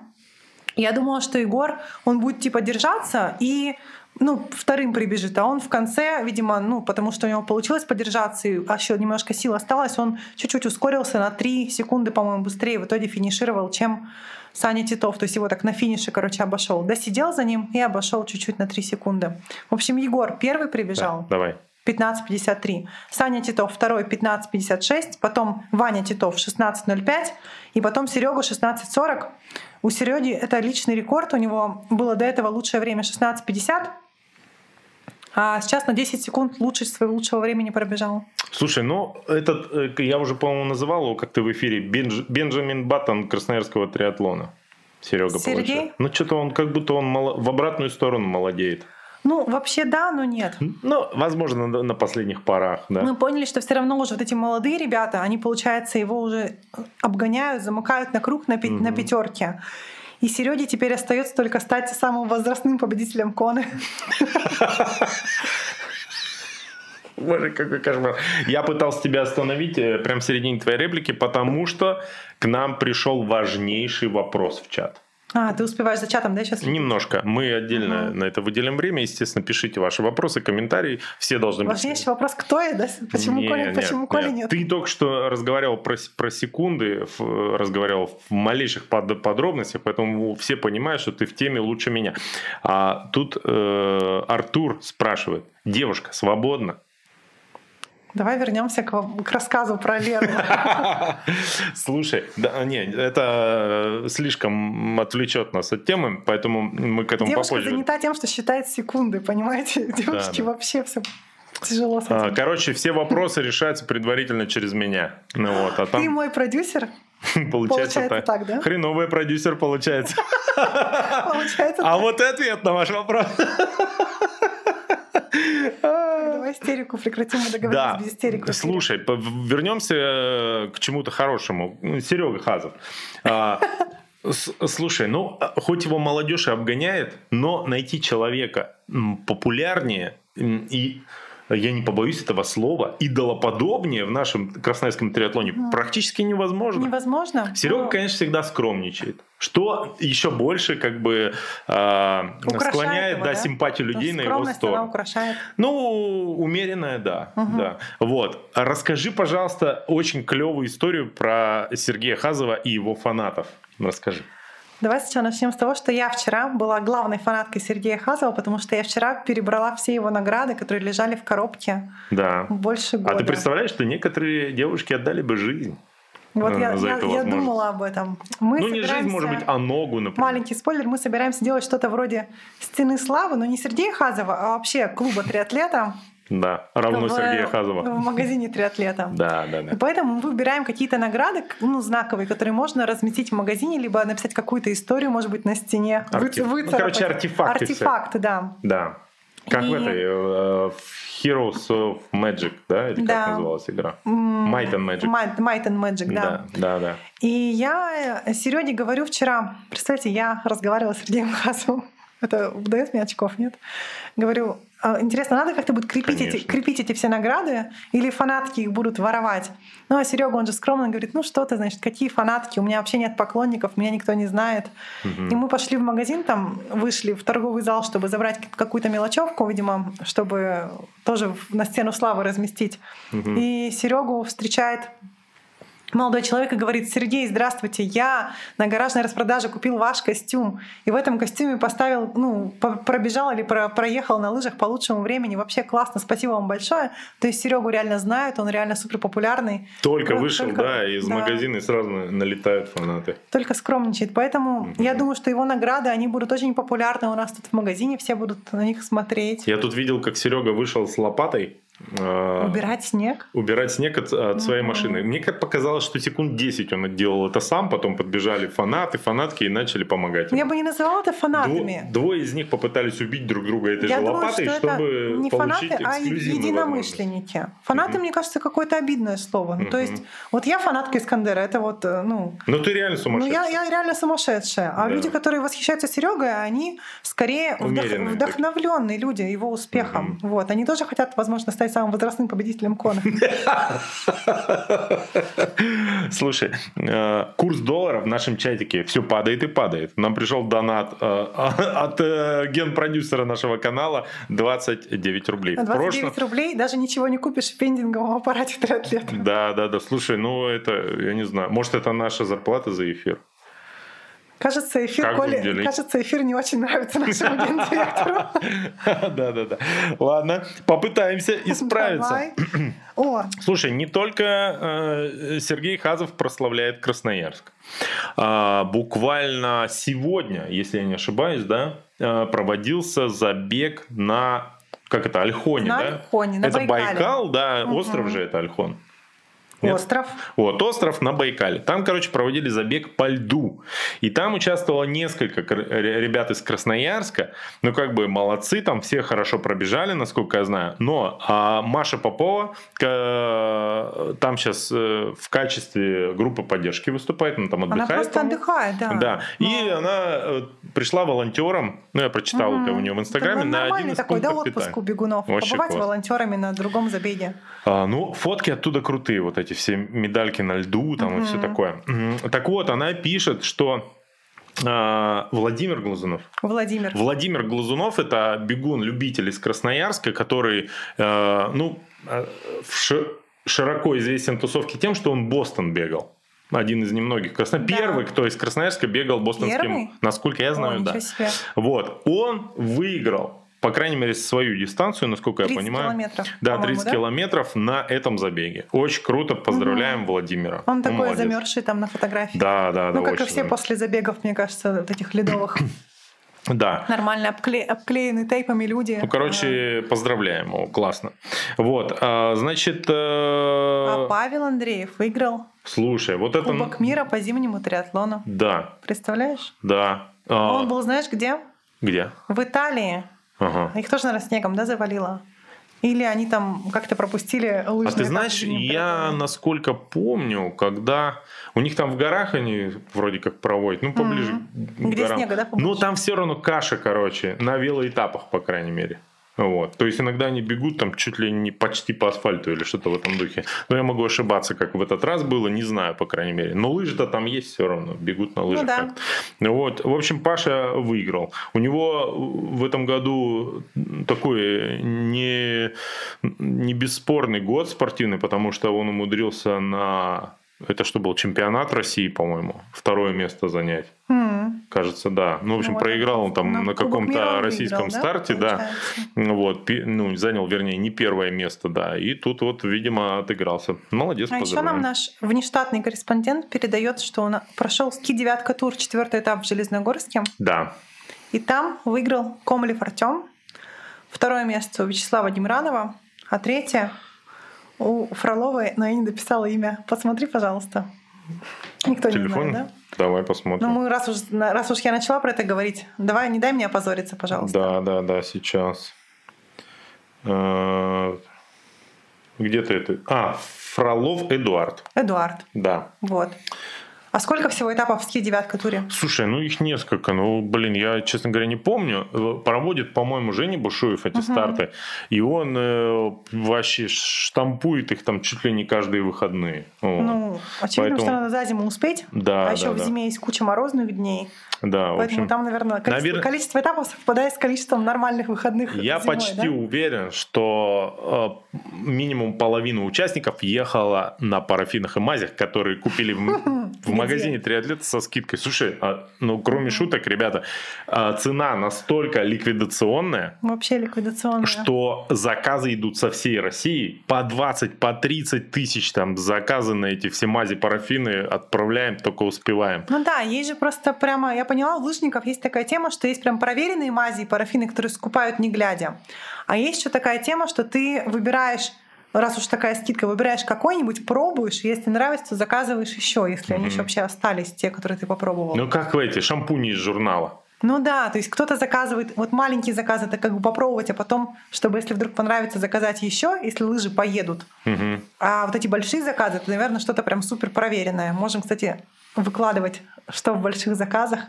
Я думала, что Егор, он будет типа держаться и ну, вторым прибежит, а он в конце, видимо, ну, потому что у него получилось подержаться, и еще немножко сил осталось, он чуть-чуть ускорился на 3 секунды, по-моему, быстрее, в итоге финишировал, чем Саня Титов. То есть его так на финише, короче, обошел. Досидел за ним и обошел чуть-чуть на 3 секунды. В общем, Егор первый Да, прибежал. давай. 15.53. Саня Титов второй 15.56, потом Ваня Титов 16.05 и потом Серега 16.40. У Сереги это личный рекорд, у него было до этого лучшее время 16.50, а сейчас на 10 секунд лучше своего лучшего времени пробежал. Слушай, ну, этот, э, я уже, по-моему, называл его как-то в эфире, Бенж- Бенджамин Баттон красноярского триатлона. Серега Сергей? получается. Ну, что-то он как будто он мало- в обратную сторону молодеет. Ну, вообще да, но нет. Ну, возможно, на, на последних порах, да. Мы поняли, что все равно уже вот эти молодые ребята, они, получается, его уже обгоняют, замыкают на круг на, пи- на Мгм. пятерке. И Сереге теперь остается только стать самым возрастным победителем Коны. Боже, какой кошмар. Я пытался тебя остановить э, прямо в середине твоей реплики, потому что к нам пришел важнейший вопрос в чат. А, ты успеваешь за чатом, да, сейчас? Немножко. Мы отдельно угу. на это выделим время. Естественно, пишите ваши вопросы, комментарии. Все должны быть... Важнейший вопрос, кто я, да? Почему нет, Коля, нет, почему нет. Коля нет? Ты только что разговаривал про, про секунды, разговаривал в малейших под, подробностях, поэтому все понимают, что ты в теме лучше меня. А тут э, Артур спрашивает, девушка свободна? Давай вернемся к, к рассказу про Леру. [laughs] Слушай, да, не, это слишком отвлечет нас от темы, поэтому мы к этому Девушка попозже. занята тем, что считает секунды, понимаете? [laughs] Девушки да, да. вообще все тяжело с этим. А, короче, все вопросы решаются предварительно через меня. Ну, вот, а там... Ты мой продюсер? [laughs] Получается, получается так. так, да? Хреновый продюсер получается. Получается. А вот ответ на ваш вопрос. Давай истерику прекратим, мы договорились да. без истерику. Слушай, вернемся э, к чему-то хорошему. Ну, Серега Хазов. А, слушай, ну, хоть его молодежь и обгоняет, но найти человека популярнее и я не побоюсь этого слова, идолоподобнее в нашем красноярском триатлоне mm. практически невозможно. Невозможно. Серега, но... конечно, всегда скромничает. Что еще больше как бы э, склоняет его, да, да? симпатию людей на его сторону. Она украшает. Ну, умеренная, да, угу. да. Вот. Расскажи, пожалуйста, очень клевую историю про Сергея Хазова и его фанатов. Расскажи. Давай сначала начнем с того, что я вчера была главной фанаткой Сергея Хазова, потому что я вчера перебрала все его награды, которые лежали в коробке да. больше года. А ты представляешь, что некоторые девушки отдали бы жизнь? Вот я, я, я думала об этом. Мы ну, не жизнь, может быть, а ногу, например. Маленький спойлер, мы собираемся делать что-то вроде «Стены славы», но не Сергея Хазова, а вообще клуба триатлета. Да, равно в, Сергея Хазова. В магазине триатлета. [laughs] Да, да, да. Поэтому мы выбираем какие-то награды, ну, знаковые, которые можно разместить в магазине, либо написать какую-то историю, может быть, на стене. Вы, ну, короче, артефакты. Артефакты, да. Да. Как и... в этой uh, Heroes of Magic, да? Или да. как называлась игра? Might and Magic. Might, Might and Magic, да. Да, да, да. И я Сереге говорю вчера, представьте, я разговаривала с Сергеем [laughs] Хасовым. Это дает мне очков, нет? Говорю, интересно, надо как-то будет крепить эти, крепить эти все награды, или фанатки их будут воровать? Ну, а Серега, он же скромно говорит, ну что ты, значит, какие фанатки? У меня вообще нет поклонников, меня никто не знает. Угу. И мы пошли в магазин, там вышли в торговый зал, чтобы забрать какую-то мелочевку, видимо, чтобы тоже на стену славы разместить. Угу. И Серегу встречает молодой человек и говорит, Сергей, здравствуйте, я на гаражной распродаже купил ваш костюм, и в этом костюме поставил, ну, пробежал или про проехал на лыжах по лучшему времени, вообще классно, спасибо вам большое. То есть Серегу реально знают, он реально супер популярный. Только вот, вышел, только, да, из да. магазина и сразу налетают фанаты. Только скромничает, поэтому угу. я думаю, что его награды, они будут очень популярны у нас тут в магазине, все будут на них смотреть. Я тут видел, как Серега вышел с лопатой, убирать снег? Убирать снег от, от своей mm-hmm. машины. Мне как показалось, что секунд 10 он делал это сам, потом подбежали фанаты, фанатки и начали помогать. Я бы не называла это фанатами. Дво, двое из них попытались убить друг друга этой Я же думаю, лопатой, что чтобы не фанаты, а единомышленники. Фанаты, mm-hmm. мне кажется, какое-то обидное слово. Ну, mm-hmm. То есть, вот я фанатка Искандера, это вот, э, ну... Ну, ты реально сумасшедшая. Ну, я, я реально сумасшедшая. А да. люди, которые восхищаются Серегой, они скорее вдох, вдохновленные люди его успехом. Mm-hmm. Вот. Они тоже хотят, возможно, стать самым возрастным победителем Кона. [laughs] Слушай, э, курс доллара в нашем чатике все падает и падает. Нам пришел донат э, [laughs] от э, генпродюсера нашего канала 29 рублей. 29 рублей даже ничего не купишь в пендинговом аппарате триатлета. Да, да, да. Слушай, ну это, я не знаю, может это наша зарплата за эфир? Кажется, эфир, как Коля, кажется, эфир не очень нравится нашему [laughs] гендиректору. Да-да-да. [laughs] Ладно, попытаемся исправиться. [clears throat] Слушай, не только э, Сергей Хазов прославляет Красноярск. А, буквально сегодня, если я не ошибаюсь, да, э, проводился забег на как это, Альхоне, на да? Альхоне, на Это Байкал, да, остров же это Альхон. Нет? Остров. Вот, остров на Байкале. Там, короче, проводили забег по льду. И там участвовало несколько ре- ребят из Красноярска. Ну, как бы молодцы, там все хорошо пробежали, насколько я знаю. Но а Маша Попова там сейчас в качестве группы поддержки выступает, она там Она отдыхает. просто по-моему. отдыхает, да. Да. И Но- она э, пришла волонтером, ну, я прочитал это у нее в Инстаграме, на один нормальный из такой, да, отпуск у бегунов. Вообще Побывать класс. волонтерами на другом забеге. А, ну, фотки оттуда крутые, вот эти все медальки на льду там и все такое. Так вот, она пишет, что а, Владимир Глазунов. Владимир. Владимир Глазунов это бегун-любитель из Красноярска, который, э, ну, э, широко известен тусовке тем, что он Бостон бегал. Один из немногих. Красно... Да. Первый, кто из Красноярска бегал бостонским. Первый? Насколько я знаю, О, да. себе. Вот. Он выиграл, по крайней мере, свою дистанцию, насколько я 30 понимаю. километров. Да, по-моему, 30 километров на этом забеге. Очень круто, поздравляем Владимира. Он Ну, такой молодец. замерзший там на фотографии. Да, да, да. Ну, как и все замерз. после забегов, мне кажется, вот этих ледовых. [coughs] Да. Нормально обкле- обклеены тейпами люди. Ну, короче, поздравляем его, классно. Вот, а, значит, э, А Павел Андреев выиграл слушай, вот это... Кубок мира по зимнему триатлону. Да, Представляешь? да. А, Он был, знаешь, где? Где? В Италии. Ага. Их тоже, наверное, снегом, да, завалило? Или они там как-то пропустили лыжный А ты знаешь, я, насколько помню, когда у них там в горах они вроде как проводят, ну, поближе к Где горам. снега, да, побольше? Но там все равно каша, короче, на велоэтапах, по крайней мере. Вот. То есть иногда они бегут там чуть ли не почти по асфальту или что-то в этом духе. Но я могу ошибаться, как в этот раз было, не знаю, по крайней мере. Но лыжи-то там есть все равно, бегут на лыжах. да. как-то. Ну Вот. В общем, Паша выиграл. У него в этом году такой не, не бесспорный год спортивный, потому что он умудрился на... Это что был чемпионат России, по-моему, второе место занять. М. Кажется, да. Ну, в общем, Вот. проиграл он там На на, каком-то российском выиграл, да, старте, да. Ну, Вот, ну, занял, вернее, не первое место, да. И тут вот, видимо, отыгрался. Молодец, А еще нам наш внештатный корреспондент передает, что он прошел ски девятка тур, четвертый этап в Железногорске. Да. И там выиграл Комлев Артем. Второе место у Вячеслава Демранова. А третье у Фроловой, но я не дописала имя. Посмотри, пожалуйста. Никто Телефон? не знает, да? Давай Ну, посмотрим. мы раз уж, раз уж я начала про это говорить, давай не дай мне опозориться, пожалуйста. Да, да, да, сейчас. Э, Где ты это? А, Фролов Эдуард. Эдуард. Да. Вот. А сколько всего этапов в ски девятка туре? Слушай, ну их несколько. Ну, блин, я, честно говоря, не помню. Э, Проводит, по-моему, Женя Бушуев эти Мгм. старты. И он э, вообще штампует их там чуть ли не каждые выходные. Вот. Ну, очевидно, Поэтому- что надо за зиму успеть. да, а да, еще в да. зиме есть куча морозных дней. Да, в Поэтому общем, там, наверное, количество, навер- количество этапов совпадает с количеством нормальных выходных. я зимой, почти да? уверен, что э, минимум половина участников ехала на парафинах и мазях, которые купили в, [laughs] в магазине триатлета со скидкой. Слушай, а, ну кроме шуток, ребята, а, цена настолько ликвидационная, Вообще ликвидационная. что заказы идут со всей России по 20, по 30 тысяч там заказы на эти все мази парафины отправляем, только успеваем. Ну да, есть же просто прямо, я поняла, у лыжников есть такая тема, что есть прям проверенные мази и парафины, которые скупают не глядя. А есть еще такая тема, что ты выбираешь раз уж такая скидка, выбираешь какой-нибудь, пробуешь, если нравится, заказываешь еще, если они еще вообще остались, те, которые ты попробовал. Ну как в эти шампуни из журнала. Ну да, то есть кто-то заказывает, вот маленький заказ это как бы попробовать, а потом, чтобы если вдруг понравится, заказать еще, если лыжи поедут. Мгм. А вот эти большие заказы, это, наверное, что-то прям супер проверенное. Можем, кстати, выкладывать, что в больших заказах.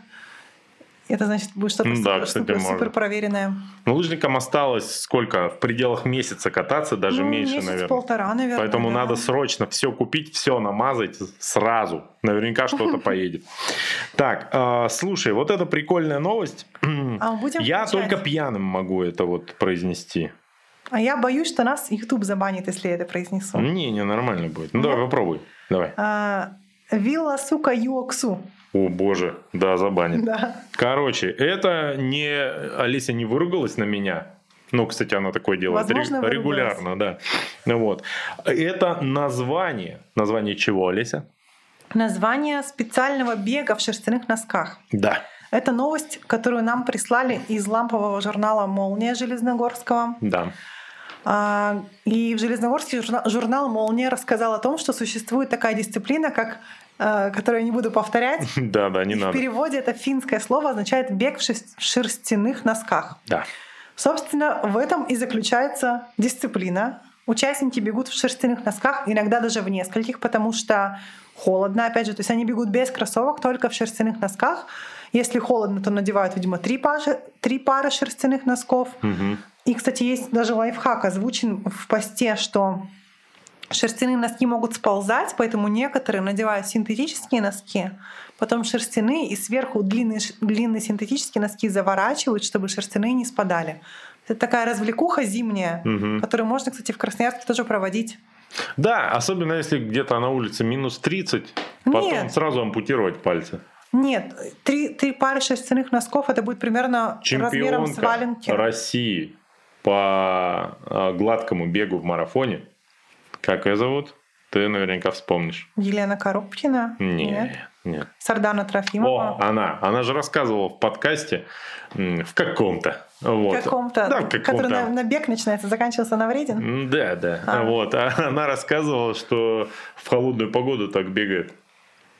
Это значит, будет что-то Ну да, супер, кстати, супер, супер проверенное. Ну, лыжникам осталось сколько? В пределах месяца кататься, даже Ну, меньше, месяц, наверное. полтора, наверное. Поэтому да. надо срочно все купить, все намазать сразу. Наверняка что-то [laughs] поедет. Так, а, слушай, вот это прикольная новость. А Я только пьяным могу это вот произнести. А я боюсь, что нас YouTube забанит, если я это произнесу. Не, не, нормально будет. Ну, давай Нет? попробуй. Давай. А, Вилла, сука, юоксу. О, боже, да, забанит. Да. Короче, это не... Олеся не выругалась на меня. Ну, кстати, она такое делает Возможно, регулярно, да. Ну Вот. Это название. Название чего, Олеся? Название специального бега в шерстяных носках. Да. Это новость, которую нам прислали из лампового журнала «Молния» Железногорского. Да. А, и в Железногорске журнал «Молния» рассказал о том, что существует такая дисциплина, как э, которую я не буду повторять. [laughs] Да, да, не И надо. В переводе это финское слово означает «бег в шерс- шерстяных носках». Да. Собственно, в этом и заключается дисциплина. Участники бегут в шерстяных носках, иногда даже в нескольких, потому что холодно, опять же, то есть они бегут без кроссовок, только в шерстяных носках. Если холодно, то надевают, видимо, три пары, три пары шерстяных носков. Мгм. И, кстати, есть даже лайфхак озвучен в посте, что шерстяные носки могут сползать, поэтому некоторые надевают синтетические носки, потом шерстяные и сверху длинные, длинные синтетические носки заворачивают, чтобы шерстяные не спадали. Это такая развлекуха зимняя, Мгм. которую можно, кстати, в Красноярске тоже проводить. Да, особенно если где-то на улице минус 30, потом Нет. сразу ампутировать пальцы. Нет, три, три пары шерстяных носков это будет примерно размером с Чемпионка валенки. России по э, гладкому бегу в марафоне. Как ее зовут? Ты наверняка вспомнишь. Елена Коробкина? Нет, нет. Сардана Трофимова? О, она. Она же рассказывала в подкасте в каком-то. Вот. В каком-то, Да, в который каком-то. на, на бег начинается, заканчивался на вреден. Да, да. А. Вот. А она рассказывала, что в холодную погоду так бегает.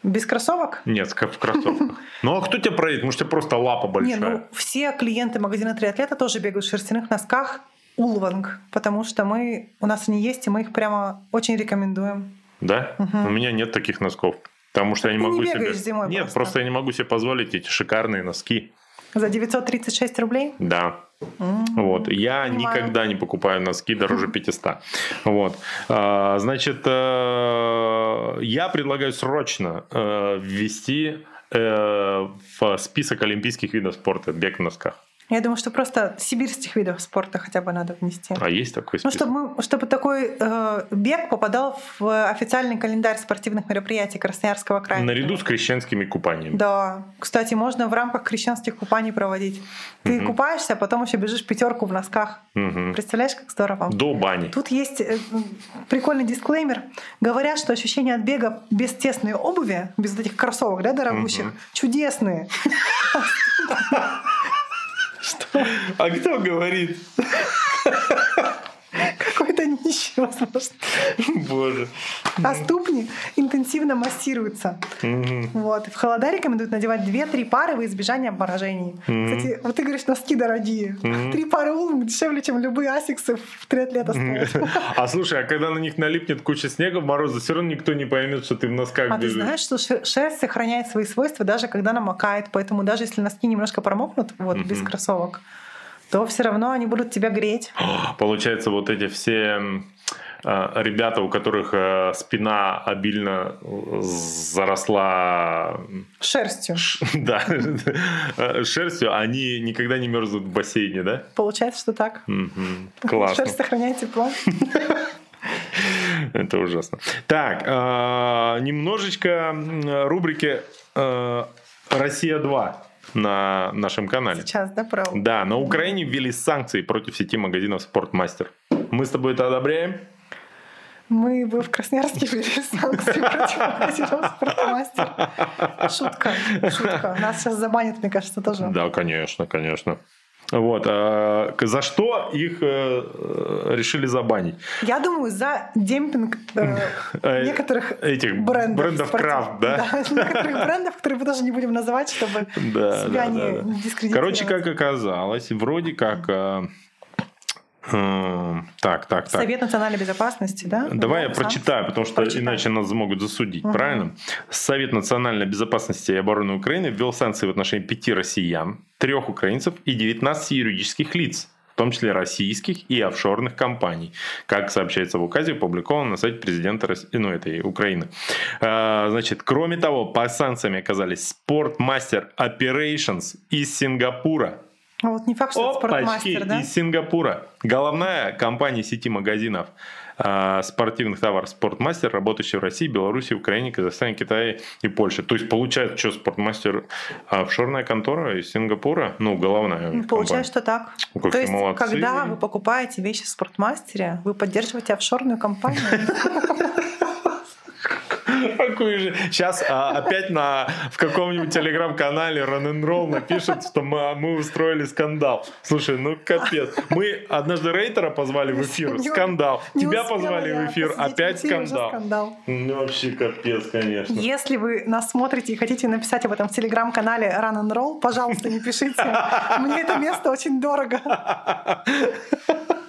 Без кроссовок? Нет, в кроссовках. [laughs] Ну а кто тебя проедет? Может, у тебя просто лапа Не, большая. ну все клиенты магазина «Триатлета» тоже бегают в шерстяных носках Улванг, потому что мы, у нас они есть, и мы их прямо очень рекомендуем. Да? Мгм. У меня нет таких носков. Потому что я не не могу бегаешь себе... зимой Нет, просто. просто я не могу себе позволить эти шикарные носки. За 936 рублей? Да. М. Вот. Я Понимаю. никогда не покупаю носки дороже 500. Вот. А, Значит, э, я предлагаю срочно э, ввести э, в список олимпийских видов спорта бег в носках. Я думаю, что просто сибирских видов спорта хотя бы надо внести. А есть такой Ну, список? чтобы, мы, чтобы такой э, бег попадал в официальный календарь спортивных мероприятий Красноярского края. Наряду с крещенскими купаниями. Да. Кстати, можно в рамках крещенских купаний проводить. Ты Мгм. купаешься, а потом еще бежишь пятерку в носках. Мгм. Представляешь, как здорово? До бани. Тут есть э, прикольный дисклеймер. Говорят, что ощущения от бега без тесной обуви, без этих кроссовок, да, дорогущих, Мгм. чудесные. [laughs] А кто говорит? Какой-то возможно. Боже. А ступни интенсивно массируются. Вот. В холода рекомендуют надевать 2-3 пары во избежание обморожений. Кстати, вот ты говоришь, носки дорогие. Три пары улм дешевле, чем любые асиксы в триатлета стоят. [laughs] А слушай, а когда на них налипнет куча снега в морозы, все равно никто не поймет, что ты в носках А ты знаешь, что шер- шерсть сохраняет свои свойства даже когда намокает, поэтому даже если носки немножко промокнут, вот без кроссовок, то все равно они будут тебя греть. [gasps] Получается, вот эти все а, ребята, у которых э, спина обильно э, заросла Шерстью. ш- [laughs] да, э, шерстью, они никогда не мерзнут в бассейне, да? Получается, что так. Мгм. [laughs] Классно. Шерсть сохраняет тепло. [laughs] Это ужасно. Так, э, немножечко рубрики э, «Россия-2» на нашем канале. Сейчас, да, про... Да, на Украине ввели санкции против сети магазинов «Спортмастер». Мы с тобой это одобряем? Мы бы в Красноярске ввели санкции против магазинов «Спортмастер». Шутка, шутка. Нас сейчас забанят, мне кажется, тоже. Да, конечно, конечно. Вот, а, за что их э, э, решили забанить? Я думаю, за демпинг э, [laughs] некоторых Этих брендов. брендов крафт, [laughs] да? некоторых брендов, которые мы тоже не будем называть, чтобы себя не дискредитировать. Короче, как оказалось, вроде как... э, Так, так, так. Совет национальной безопасности, да? Давай я Ну, сам. прочитаю, потому что Прочитай. иначе нас могут засудить, Мгм. правильно? Совет национальной безопасности и обороны Украины ввел санкции в отношении пяти россиян, трех украинцев и 19 юридических лиц, в том числе российских и офшорных компаний, как сообщается в указе, опубликованном на сайте президента Рос- ну, этой Украины. А, Значит, кроме того, по санкциям оказались Sportmaster Operations из Сингапура, А вот не факт, что Опачки, спортмастер, да? из Сингапура. Головная компания сети магазинов а, спортивных товаров «Спортмастер», работающая в России, Беларуси, Украине, Казахстане, Китае и Польше. То есть получается, что «Спортмастер» офшорная контора из Сингапура? Ну, головная Ну, Получается, что так. Ну, То есть, молодцы. когда вы покупаете вещи в спортмастере, вы поддерживаете офшорную компанию. [laughs] Такой же. Сейчас а, опять на, в каком-нибудь телеграм-канале Run and Roll напишут, что мы, мы устроили скандал. Слушай, ну капец. Мы однажды Рейтера позвали в эфир. Скандал. Не Тебя позвали я в эфир. Опять скандал. скандал. Ну, вообще капец, конечно. Если вы нас смотрите и хотите написать об этом в телеграм-канале Run and Roll, пожалуйста, не пишите. Мне это место очень дорого. [laughs]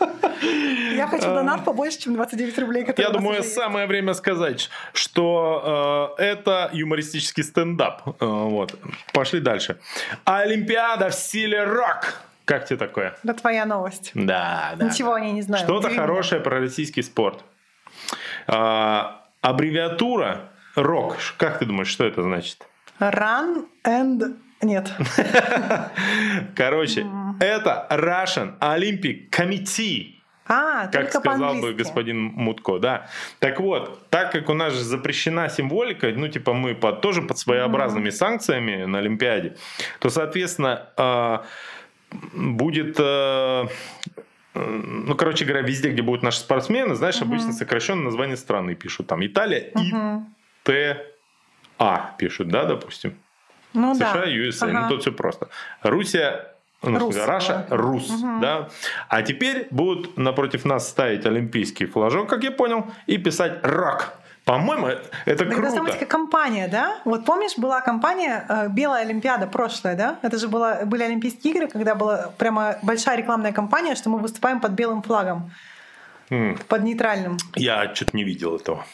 Я хочу донат побольше, чем 29 рублей, Я думаю, самое время сказать, что э, это юмористический стендап. Э, вот. Пошли дальше. Олимпиада в стиле рок. Как тебе такое? Это твоя новость. Да, да. Ничего они не знают. Что-то меня. хорошее про российский спорт. А, аббревиатура рок. Как ты думаешь, что это значит? Run and... Нет. [laughs] Короче, это Russian Olympic Committee. А, как сказал бы господин Мутко, да. Так вот, так как у нас же запрещена символика, ну, типа мы под, тоже под своеобразными санкциями на Олимпиаде, то, соответственно, э, будет... э, ну, короче говоря, везде, где будут наши спортсмены, знаешь, обычно сокращенное название страны пишут. Там Италия Мгм. ИТА пишут, да, допустим. Ну США, да. USA. Ага. Ну, тут все просто. Руссия, ну, Рус. Раша, Рус, Мгм. да. А теперь будут напротив нас ставить олимпийский флажок, как я понял, и писать «Рок». По-моему, это Так круто. как компания, да? Вот помнишь, была компания э, «Белая Олимпиада» прошлая, да? Это же было, были Олимпийские игры, когда была прямо большая рекламная кампания, что мы выступаем под белым флагом, М, под нейтральным. Я что-то не видел этого.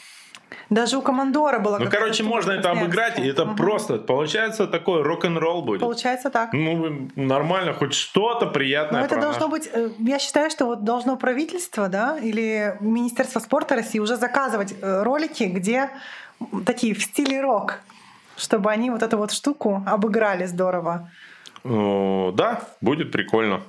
Даже у Командора было. Ну, короче, можно это обыграть, и это Мгм. просто, получается, такой рок-н-ролл будет. Получается так. Ну, нормально, хоть что-то Но приятное это должно наш- быть, э, я считаю, что вот должно правительство, да, или Министерство спорта России уже заказывать э, ролики, где такие в стиле рок, чтобы они вот эту вот штуку обыграли здорово. О, Да, будет прикольно.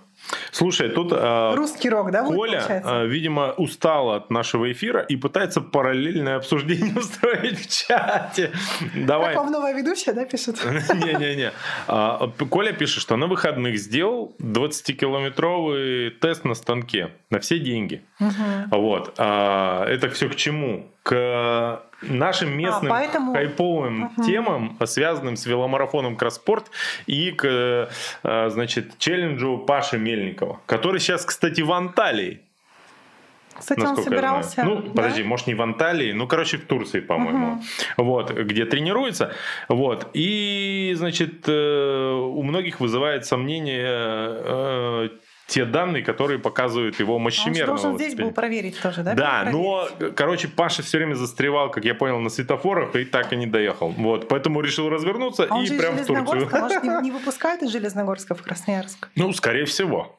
Слушай, тут... э, Русский рок, да, Коля, получается? э, видимо, устала от нашего эфира и пытается параллельное обсуждение [laughs] устроить в чате. Давай. Как вам новая ведущая, да, пишет? [laughs] Не-не-не. А, Коля пишет, что на выходных сделал 20-километровый тест на станке на все деньги. Вот. Это все к чему? К нашим местным поэтому- хайповым Мгм. темам, связанным с веломарафоном Кросспорт и к э, значит, челленджу Паши Мельникова, который сейчас, кстати, в Анталии. Кстати, он собирался. Ну, да? подожди, может, не в Анталии, ну, короче, в Турции, по-моему. Мгм. Вот, где тренируется. Вот. И, значит, э, у многих вызывает сомнение э, те данные, которые показывают его Он же мощемерного должен здесь был проверить тоже, да? Да, но, короче, Паша все время застревал, как я понял, на светофорах и так и не доехал. Вот, поэтому решил развернуться А он и же прям в Турцию. Может, не, не [laughs] выпускают из Железногорска в Красноярск? Ну, скорее всего.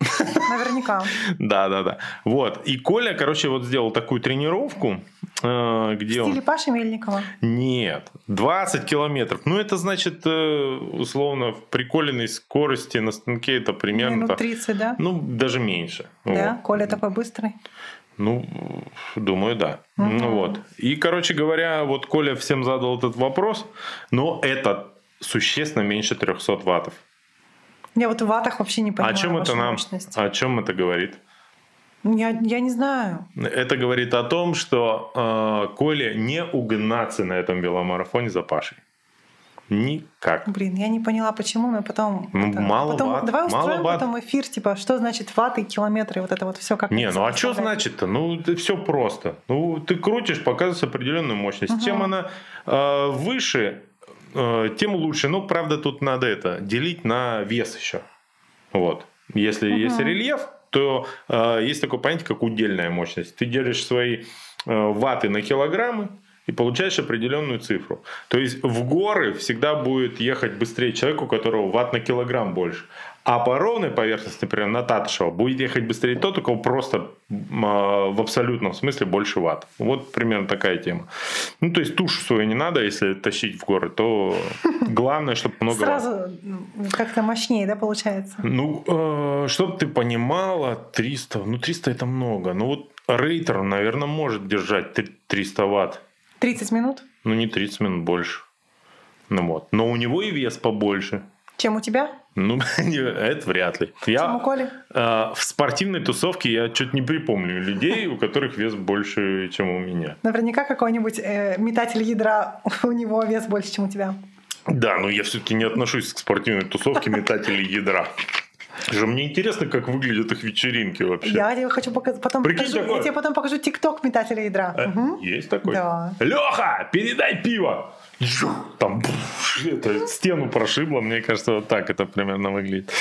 Наверняка. [laughs] Да, да, да. Вот. И Коля, короче, вот сделал такую тренировку, э, В где он... стиле Паши Мельникова. Нет, 20 километров. Ну, это значит, э, условно, в приколенной скорости на станке это примерно... Минут так, 30, да? Ну, даже меньше. Да, Вот. Коля такой быстрый. Ну, думаю, да. Ну, вот. И, короче говоря, вот Коля всем задал этот вопрос, но это существенно меньше 300 ваттов. Я вот в ватах вообще не понимаю о чем это нам? мощность. О чем это говорит? Я, я не знаю. Это говорит о том, что э, Коле не угнаться на этом веломарафоне за Пашей. Никак. Блин, я не поняла, почему, но потом... Ну, мало потом ватт, Давай мало устроим ватт. потом эфир, типа, что значит ваты, километры, вот это вот все как Не, это ну а что значит-то? Ну, это все просто. Ну, ты крутишь, показываешь определенную мощность. Мгм. Чем она э, выше, э, тем лучше. Ну, правда, тут надо это делить на вес еще. Вот. Если Мгм. есть рельеф, то э, есть такое понятие, как удельная мощность. Ты держишь свои э, ваты на килограммы и получаешь определенную цифру. То есть в горы всегда будет ехать быстрее человек, у которого ватт на килограмм больше. А по ровной поверхности, например, на Татышева, будет ехать быстрее тот, у кого просто а, в абсолютном смысле больше ватт. Вот примерно такая тема. Ну, то есть тушу свою не надо, если тащить в горы, то главное, чтобы много. Сразу м, как-то мощнее, да, получается? Ну, э, чтобы ты понимала, 300, ну 300 это много. Ну вот рейтер, наверное, может держать три- 300 ватт. 30 минут? Ну не 30 минут больше. Ну вот. Но у него и вес побольше. Чем у тебя? Ну, [laughs] это вряд ли. Я, Чем у Коли? э, в спортивной тусовке я что-то не припомню людей, у которых вес больше, чем у меня. Наверняка какой-нибудь э, метатель ядра, [laughs] у него вес больше, чем у тебя. Да, но я все-таки не отношусь к спортивной тусовке метателей ядра. Же мне интересно, как выглядят их вечеринки вообще. Я тебе хочу показать, потом Прикинь покажу, такое. я тебе потом покажу тикток метателя ядра. Э, Мгм. Есть такой? Да. Леха, передай пиво! Там это, стену прошибло, мне кажется, вот так это примерно выглядит.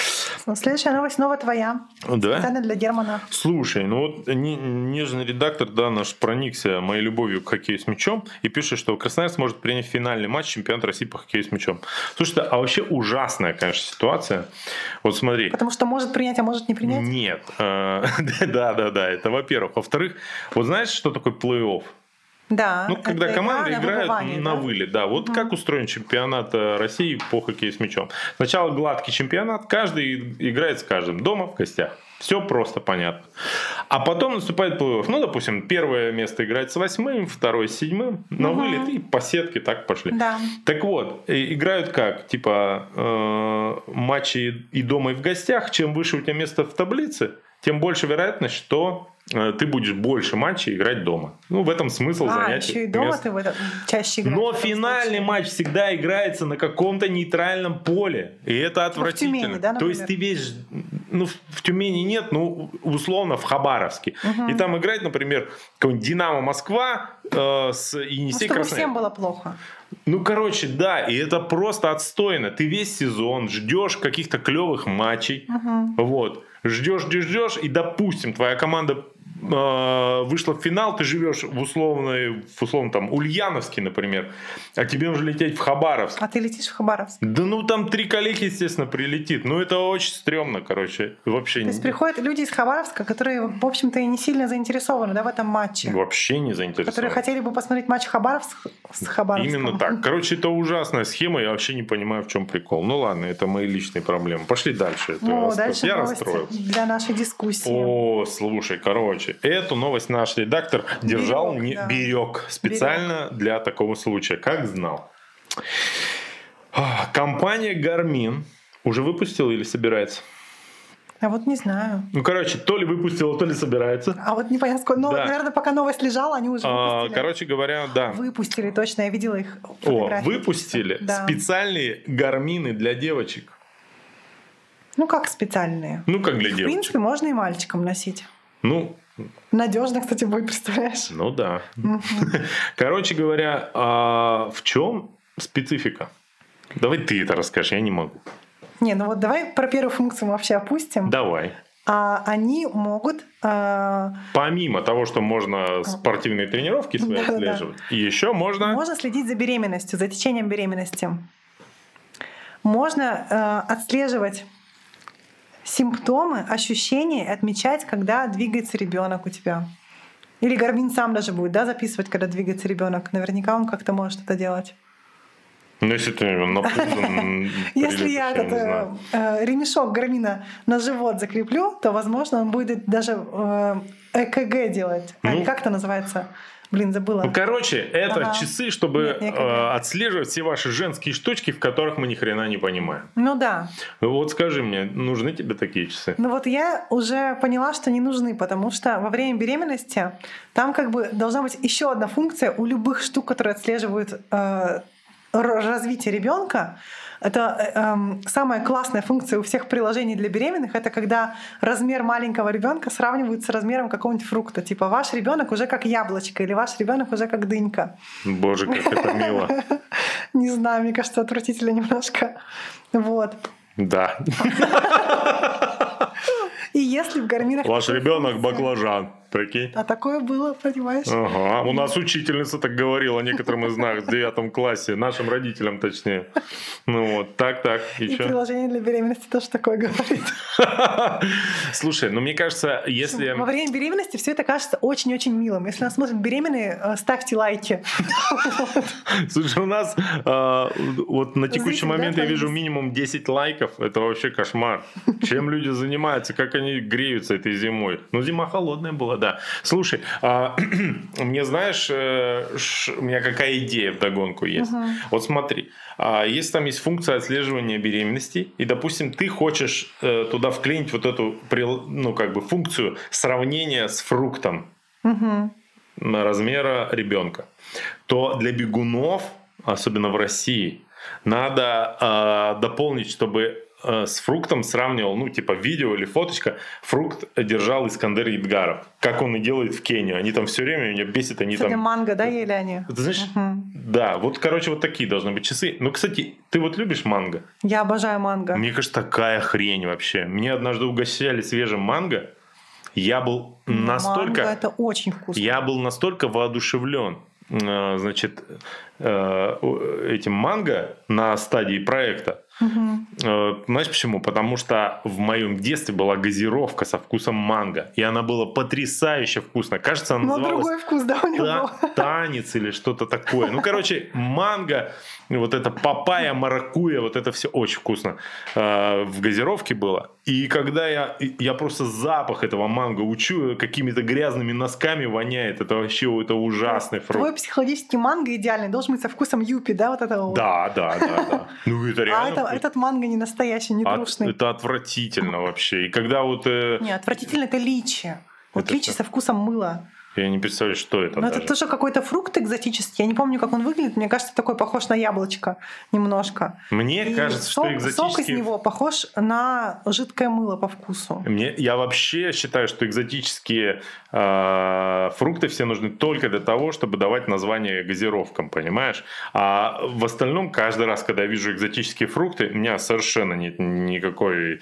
Ну, Следующая новость снова твоя. Да? Специально для Германа. Слушай, ну вот не- нежный редактор, да, наш проникся моей любовью к хоккею с мячом и пишет, что Краснодар сможет принять финальный матч чемпионата России по хоккею с мячом. Слушай, а вообще ужасная, конечно, ситуация. Вот смотри. Потому что может принять, а может не принять. Нет. [laughs] Да, да, да, это во-первых. Во-вторых, вот знаешь, что такое плей-офф? Да. Ну, когда команды игра на играют выбывание, на да? вылет, да. Вот как устроен чемпионат э, России по хоккею с мячом. Сначала гладкий чемпионат, каждый играет с каждым, дома, в гостях. Все просто понятно. А потом наступает плей-офф. Ну, допустим, первое место играет с восьмым, второе с седьмым, на Мгм. вылет, и по сетке так пошли. Да. Так вот, и- играют как? Типа э, матчи и дома, и в гостях. Чем выше у тебя место в таблице, тем больше вероятность, что э, ты будешь больше матчей играть дома. Ну, в этом смысл А, занятия. еще и дома места. ты в этом чаще играешь. Но в финальный случае. матч всегда играется на каком-то нейтральном поле. И это отвратительно. Тюмени, да, То есть ты весь... Ну, в Тюмени нет, ну, условно, в Хабаровске. И там играет, например, какой-нибудь Динамо Москва э, с Ну, Енисей чтобы Краснодар. всем было плохо. Ну, короче, да, и это просто отстойно. Ты весь сезон ждешь каких-то клевых матчей. Мгм. Вот. Ждешь, ждешь, ждешь, и, допустим, твоя команда э, вышла в финал, ты живешь в условной, в условном там Ульяновске, например, а тебе нужно лететь в Хабаровск. А ты летишь в Хабаровск. Да ну там три коллеги, естественно, прилетит. Ну это очень стрёмно, короче. Вообще, То есть не- приходят люди из Хабаровска, которые, в общем-то, и не сильно заинтересованы да, в этом матче. вообще не заинтересован. Которые хотели бы посмотреть матч Хабаровск с Хабаровском. Именно так. Короче, это ужасная схема, я вообще не понимаю, в чем прикол. Ну ладно, это мои личные проблемы. Пошли дальше. Ну, дальше я расстроился. для нашей дискуссии. О, слушай, короче, эту новость наш редактор держал, Берег, не, да. берег специально для такого случая, как знал. Компания Garmin уже выпустила или собирается? А вот не знаю. Ну, короче, то ли выпустила, то ли собирается. А вот непонятно сколько. Но, Да. наверное, пока новость лежала, они уже А, выпустили. короче говоря, да. Выпустили, точно. Я видела их О, выпустили Да. специальные гармины для девочек. Ну, как специальные. Ну, как для В девочек. принципе, можно и мальчикам носить. Ну, Надежно, кстати, будет, представляешь? ну да. [laughs] Короче говоря, а в чем специфика? Давай ты это расскажешь, я не могу. Не, ну вот давай про первую функцию мы вообще опустим. Давай. А они могут а, Помимо того, что можно спортивные тренировки свои Да-да-да. отслеживать, еще можно... Можно следить за беременностью, за течением беременности. Можно э, отслеживать симптомы, ощущения, отмечать, когда двигается ребенок у тебя. Или Гармин сам даже будет да, записывать, когда двигается ребенок. Наверняка он как-то может это делать. Ну, если ты напуган... [laughs] Если прилетишь, я этот, знаю. э, ремешок Гармина на живот закреплю, то, возможно, он будет даже э, ЭКГ делать. А Ну. как это называется? Блин, забыла. Ну, короче, это Ага. часы, чтобы Нет, не э, отслеживать все ваши женские штучки, в которых мы ни хрена не понимаем. Ну да. Ну, Вот скажи мне, нужны тебе такие часы? Ну вот я уже поняла, что не нужны, потому что во время беременности там как бы должна быть еще одна функция у любых штук, которые отслеживают э, развитие ребенка. Это э, эм, самая классная функция у всех приложений для беременных. Это когда размер маленького ребенка сравнивают с размером какого-нибудь фрукта. Типа ваш ребенок уже как яблочко или ваш ребенок уже как дынька. Боже, как это мило. [laughs] Не знаю, мне кажется, отвратительно немножко. Вот. Да. И если в гарминах... Ваш ребенок баклажан. Прикинь. А такое было, понимаешь? Ага, у нас учительница так говорила некоторым из нас в девятом классе, нашим родителям точнее. Ну вот, так, так, и И чё? приложение для беременности тоже такое говорит. [laughs] Слушай, ну мне кажется, если... Во время беременности все это кажется очень-очень милым. Если нас смотрят беременные, э, ставьте лайки. [laughs] Слушай, у нас э, вот на текущий момент я вижу минимум 10 лайков. Это вообще кошмар. Чем люди занимаются, как они греются этой зимой. Ну, зима холодная была, да. Слушай, а, [clears throat] мне знаешь, э, у меня какая идея в догонку есть. Угу. Вот смотри, а, если там есть функция отслеживания беременности, и, допустим, ты хочешь э, туда вклинить вот эту, ну, как бы функцию сравнения с фруктом угу. размера ребенка, то для бегунов, особенно в России, надо э, дополнить, чтобы с фруктом сравнивал, ну, типа, видео или фоточка, фрукт держал Искандер Едгаров. Как он и делает в Кению. Они там все время, меня бесит, они Кстати, там... манго, да, ели они? Ты знаешь, угу. да, вот, короче, вот такие должны быть часы. Ну, кстати, ты вот любишь манго? Я обожаю манго. Мне кажется, такая хрень вообще. Мне однажды угощали свежим манго, я был настолько... Манго это очень вкусно. Я был настолько воодушевлен э, значит, э, этим манго на стадии проекта, Угу. Знаешь почему? Потому что в моем детстве была газировка со вкусом манго. И она была потрясающе вкусная. Кажется, она Но называлась... другой вкус, да, у него та- [laughs] Танец или что-то такое. Ну, короче, манго, вот это папайя, маракуя, вот это все очень вкусно э, в газировке было. И когда я, я просто запах этого манго учу, какими-то грязными носками воняет. Это вообще это ужасный фрукт. Твой психологический манго идеальный, должен быть со вкусом юпи, да, вот этого? Да, да, да, да. [laughs] Ну, это реально а этот манго не настоящий, не трушный. Это отвратительно вообще. И когда вот... Э, не, отвратительно это личи. Вот личи со вкусом мыла. Я не представляю, что это. Но даже. это тоже какой-то фрукт экзотический. Я не помню, как он выглядит. Мне кажется, такой похож на яблочко немножко. Мне И кажется, сок, что экзотический... Сок из него похож на жидкое мыло по вкусу. Мне, я вообще считаю, что экзотические э, фрукты все нужны только для того, чтобы давать название газировкам, понимаешь? А в остальном, каждый раз, когда я вижу экзотические фрукты, у меня совершенно нет никакой,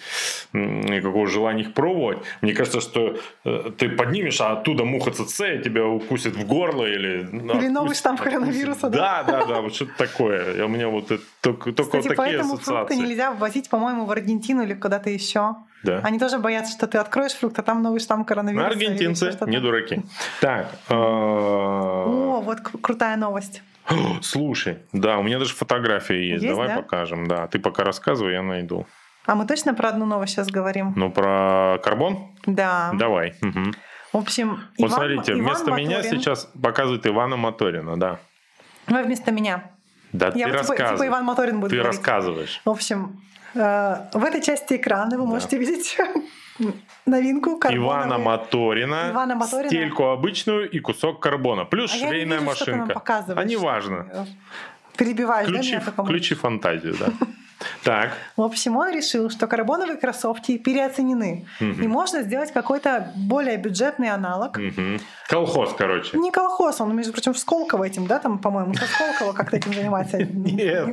никакого желания их пробовать. Мне кажется, что э, ты поднимешь, а оттуда муха ЦЦ и тебя укусит в горло или... Или новый штамм коронавируса, да? Да, да, да, вот что-то такое. У меня вот это, только, только Кстати, вот такие поэтому ассоциации. фрукты нельзя ввозить, по-моему, в Аргентину или куда-то еще. Да. Они тоже боятся, что ты откроешь фрукт, а там новый штамм коронавируса. Аргентинцы не дураки. [laughs] Так. Э, О, вот крутая новость. [gasps] Слушай, да, у меня даже фотография есть. есть Давай да? покажем. Да, ты пока рассказывай, я найду. А мы точно про одну новость сейчас говорим? Ну, про карбон? Да. Давай. Угу. В общем, вот Иван, смотрите, Иван вместо Моторин... меня сейчас показывает Ивана Моторина, да. Вы вместо меня. Да, Я ты типа. Типа Иван Моторин будет Ты говорить. рассказываешь. В общем, э, в этой части экрана вы да. можете видеть [laughs] новинку Ивана Моторина, Ивана Моторина, стельку обычную и кусок карбона, плюс а швейная вижу, машинка. А не важно. Перебиваешь, включи, да, меня Включи фантазию, да. [laughs] Так. В общем, он решил, что карбоновые кроссовки переоценены. Угу. И можно сделать какой-то более бюджетный аналог. Угу. Колхоз, короче. Не колхоз, он, между прочим, в Сколково этим, да, там, по-моему, со Сколково как-то этим занимается. [laughs] Нет,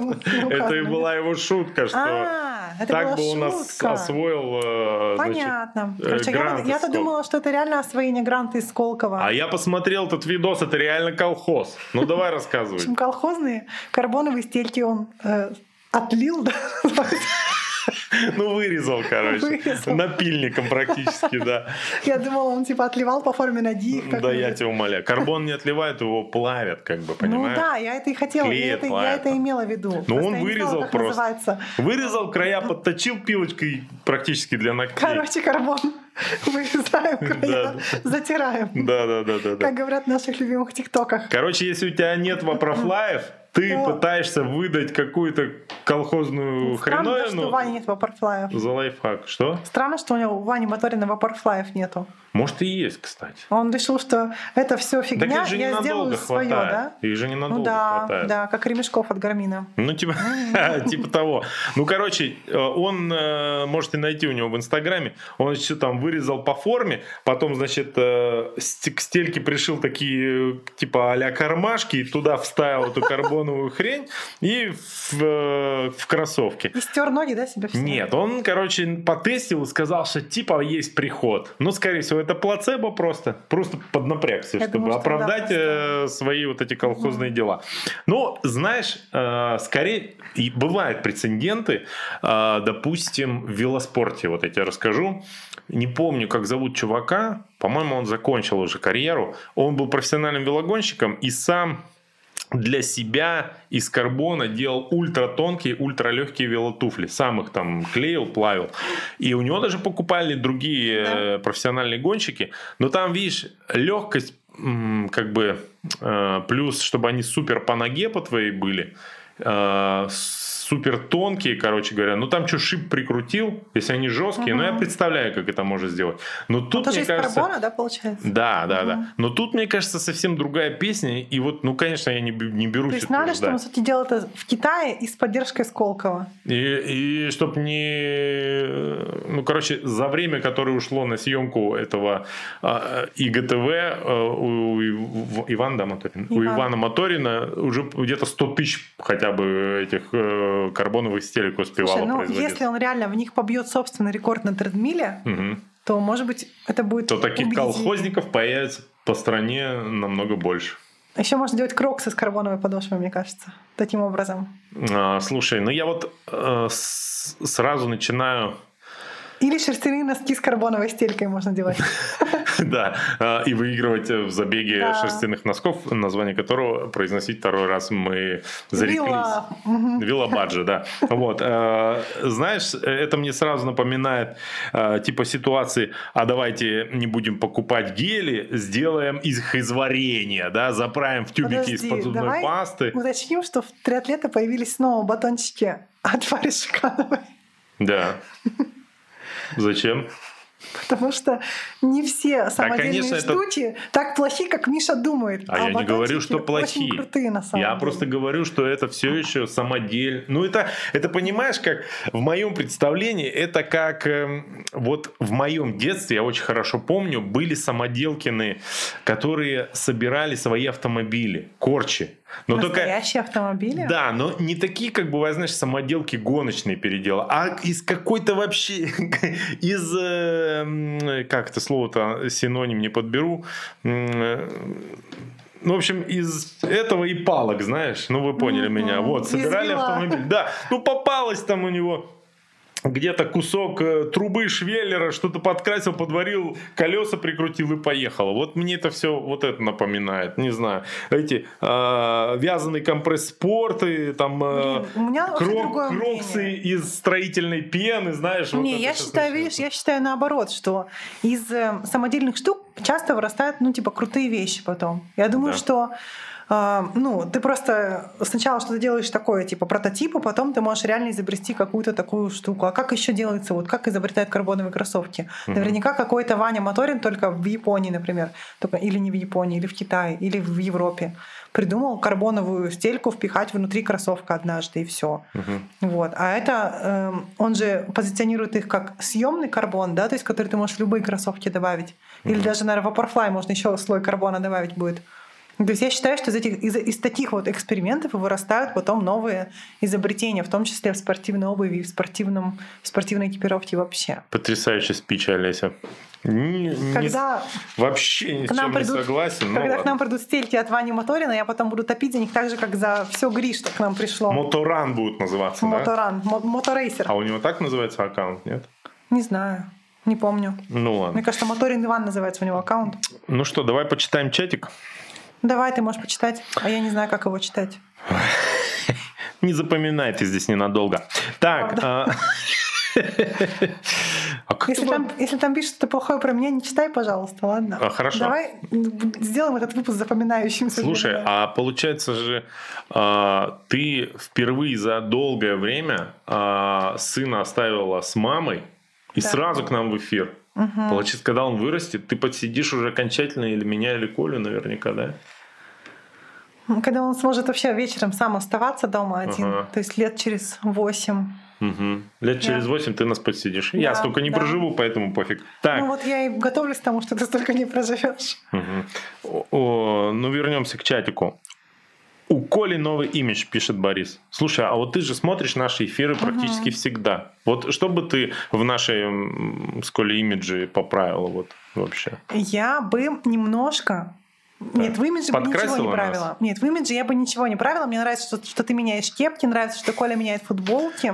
это и была его шутка, что а, так бы он освоил э, Понятно. Короче, я-то думала, что это реально освоение гранта из Сколково. А я посмотрел этот видос, это реально колхоз. Ну, давай рассказывай. [laughs] В общем, колхозные карбоновые стельки он э, Отлил, да? Ну, вырезал, короче. Вырезал. Напильником практически, да. Я думала, он типа отливал по форме ноги. Да, я тебя умоляю. Карбон не отливает, его плавят, как бы, ну понимаешь? Ну да, я это и хотела, Клеят, я, это, я это имела в виду. Ну, он вырезал знала, просто. Называется. Вырезал края, подточил пилочкой практически для ногтей. Короче, карбон. [laughs] Вырезаем края, затираем. Да, да, да, да. Как говорят в наших любимых тиктоках. Короче, если у тебя нет вопрофлаев, ты Но... пытаешься выдать какую-то колхозную ну, Странно, хреновину. что у Вани нет вапорфлаев. За лайфхак. Что? Странно, что у него у Вани Моторина вапорфлаев нету. Может и есть, кстати. Он решил, что это все фигня, так я сделаю свое, да? Их же ненадолго ну, да, хватает. Да, как ремешков от Гармина. Ну, типа, [laughs] типа того. Ну, короче, э, он, э, можете найти у него в Инстаграме, он еще там вырезал по форме, потом, значит, э, к стельке пришил такие, типа, а кармашки, и туда вставил эту карбоновую хрень и в, в кроссовки. И стер ноги, да, себе все? Нет, он, короче, потестил и сказал, что типа есть приход. Ну, скорее всего, это плацебо просто. Просто поднапрягся, Я чтобы думаю, оправдать да, свои вот эти колхозные угу. дела. Но, знаешь, э, скорее, и бывают прецеденты, э, допустим, в велоспорте, вот я тебе расскажу. Не помню, как зовут чувака, по-моему, он закончил уже карьеру. Он был профессиональным велогонщиком и сам для себя из карбона делал ультра тонкие, ультра легкие велотуфли. Сам их там клеил, плавил. И у него даже покупали другие да. Э, профессиональные гонщики. Но там, видишь, легкость как бы э, плюс, чтобы они супер по ноге по твоей были, э, супер тонкие, короче говоря. Ну там что, шип прикрутил, если они жесткие, угу. ну я представляю, как это можно сделать. Но тут, ну, мне из кажется... карбона, да, получается? Да, да, угу. да. Но тут, мне кажется, совсем другая песня. И вот, ну, конечно, я не, не берусь То есть надо, чтобы, по сути, делал это в Китае и с поддержкой Сколково. И, и чтобы не... Ну, короче, за время, которое ушло на съемку этого э, ИГТВ э, у, у Ивана, да, Моторина? Иван. У Ивана Моторина уже где-то 100 тысяч хотя бы этих э, карбоновых стелек успевала Слушай, ну, производить. если он реально в них побьет собственный рекорд на тредмиле, угу. то, может быть, это будет То таких колхозников появится по стране намного больше. Еще можно делать кроксы с карбоновой подошвой, мне кажется, таким образом. А, слушай, ну я вот э, с, сразу начинаю или шерстяные носки с карбоновой стелькой можно делать. [laughs] Да, а, и выигрывать в забеге шерстяных носков, название которого произносить второй раз мы зареклись. Вилла. Баджи, да. [laughs] Вот. А, знаешь, это мне сразу напоминает а, типа ситуации, а давайте не будем покупать гели, сделаем их из варенья, да, заправим в тюбики из-под зубной пасты. уточним, что в триатлета появились снова батончики от [laughs] Фари Шикановой. Да. Зачем? Потому что не все самодельные да, конечно, штуки это... так плохи, как Миша думает. А, а я не говорю, что плохие. крутые на самом я деле. просто говорю, что это все еще самодель. Ну это, это понимаешь, как в моем представлении, это как э, вот в моем детстве, я очень хорошо помню, были самоделкины, которые собирали свои автомобили, корчи. Но Настоящие только, автомобили? Да, но не такие, как бывают, знаешь, самоделки гоночные передела, а из какой-то вообще, [laughs] из, э, как это слово-то, синоним не подберу, э, ну, в общем, из этого и палок, знаешь, ну вы поняли mm-hmm. меня. Вот, собирали автомобиль. Да, ну попалось там у него где-то кусок э, трубы швеллера, что-то подкрасил, подварил, колеса прикрутил и поехал. Вот мне это все вот это напоминает. Не знаю, эти э, вязаные компресс-спорты, там э, у меня крок, кроксы мнение. из строительной пены, знаешь. Не, вот я считаю, видишь, я считаю наоборот, что из э, самодельных штук часто вырастают, ну, типа, крутые вещи потом. Я думаю, да. что ну, ты просто сначала что-то делаешь такое, типа прототип, а потом ты можешь реально изобрести какую-то такую штуку. А как еще делается, вот как изобретают карбоновые кроссовки? Mm-hmm. Наверняка какой-то Ваня Моторин только в Японии, например, только, или не в Японии, или в Китае, или в Европе придумал карбоновую стельку впихать внутри кроссовка однажды и все. Uh-huh. Вот. А это э, он же позиционирует их как съемный карбон, да, то есть который ты можешь в любые кроссовки добавить. Uh-huh. Или даже, наверное, в Vaporfly можно еще слой карбона добавить будет. То есть я считаю, что из, этих, из, из таких вот экспериментов вырастают потом новые изобретения, в том числе в спортивной обуви, в, спортивном, в спортивной экипировке вообще. Потрясающий спич, Олеся. Не, когда не, вообще ни с чем придут, не согласен. Ну когда к нам придут стельки от Вани Моторина, я потом буду топить за них так же, как за все Гри, что к нам пришло. Моторан будут называться, Моторан, да? Моторейсер. А у него так называется аккаунт, нет? Не знаю. Не помню. Ну ладно. Мне кажется, Моторин Иван называется у него аккаунт. Ну что, давай почитаем чатик. Давай, ты можешь почитать, а я не знаю, как его читать. Не запоминай ты здесь ненадолго. Так. А, а если, там, если там пишут что-то плохое про меня, не читай, пожалуйста, ладно? А, хорошо. Давай сделаем этот выпуск запоминающимся. Слушай, а получается же, а, ты впервые за долгое время а, сына оставила с мамой и да. сразу к нам в эфир. Угу. Получается, когда он вырастет, ты подсидишь уже окончательно или меня, или Колю наверняка, да? Когда он сможет вообще вечером сам оставаться дома один, ага. то есть лет через восемь. Угу. Лет через восемь ты нас подсидишь. Да, я столько не да. проживу, поэтому пофиг. Так. Ну вот я и готовлюсь к тому, что ты столько не проживешь. Угу. О, ну вернемся к чатику. У Коли новый имидж, пишет Борис. Слушай, а вот ты же смотришь наши эфиры практически угу. всегда. Вот что бы ты в нашей с Колей имидже поправила вот вообще? Я бы немножко нет, в имидже бы ничего не правила. Нас. Нет, в имидже я бы ничего не правила. Мне нравится, что, что ты меняешь кепки, нравится, что Коля меняет футболки.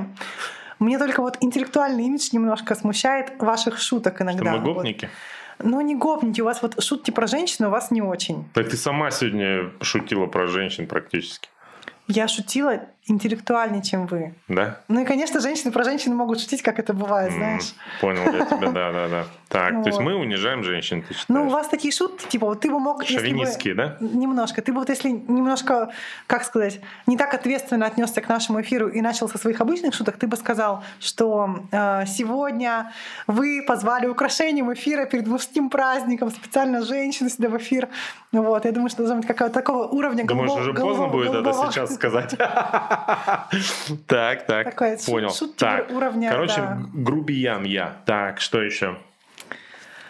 Мне только вот интеллектуальный имидж немножко смущает ваших шуток иногда. Что мы гопники? Вот. Ну, не гопните, у вас вот шутки про женщин у вас не очень. Так ты сама сегодня шутила про женщин практически. Я шутила интеллектуальнее, чем вы. Да? Ну и, конечно, женщины про женщин могут шутить, как это бывает, знаешь. Понял я тебя, да, да, да. Так, то есть мы унижаем женщин, ты? Ну, у вас такие шутки, типа, вот ты бы мог... Шовинистские, да? Немножко. Ты бы вот если немножко, как сказать, не так ответственно отнесся к нашему эфиру и начал со своих обычных шуток, ты бы сказал, что э, сегодня вы позвали украшением эфира перед мужским праздником специально женщину сюда в эфир. Вот, я думаю, что должно быть какого-то такого уровня Думаешь, уже поздно будет это сейчас сказать? [laughs] [laughs] Так, так, понял. Так, короче, грубиян я. Так, что еще?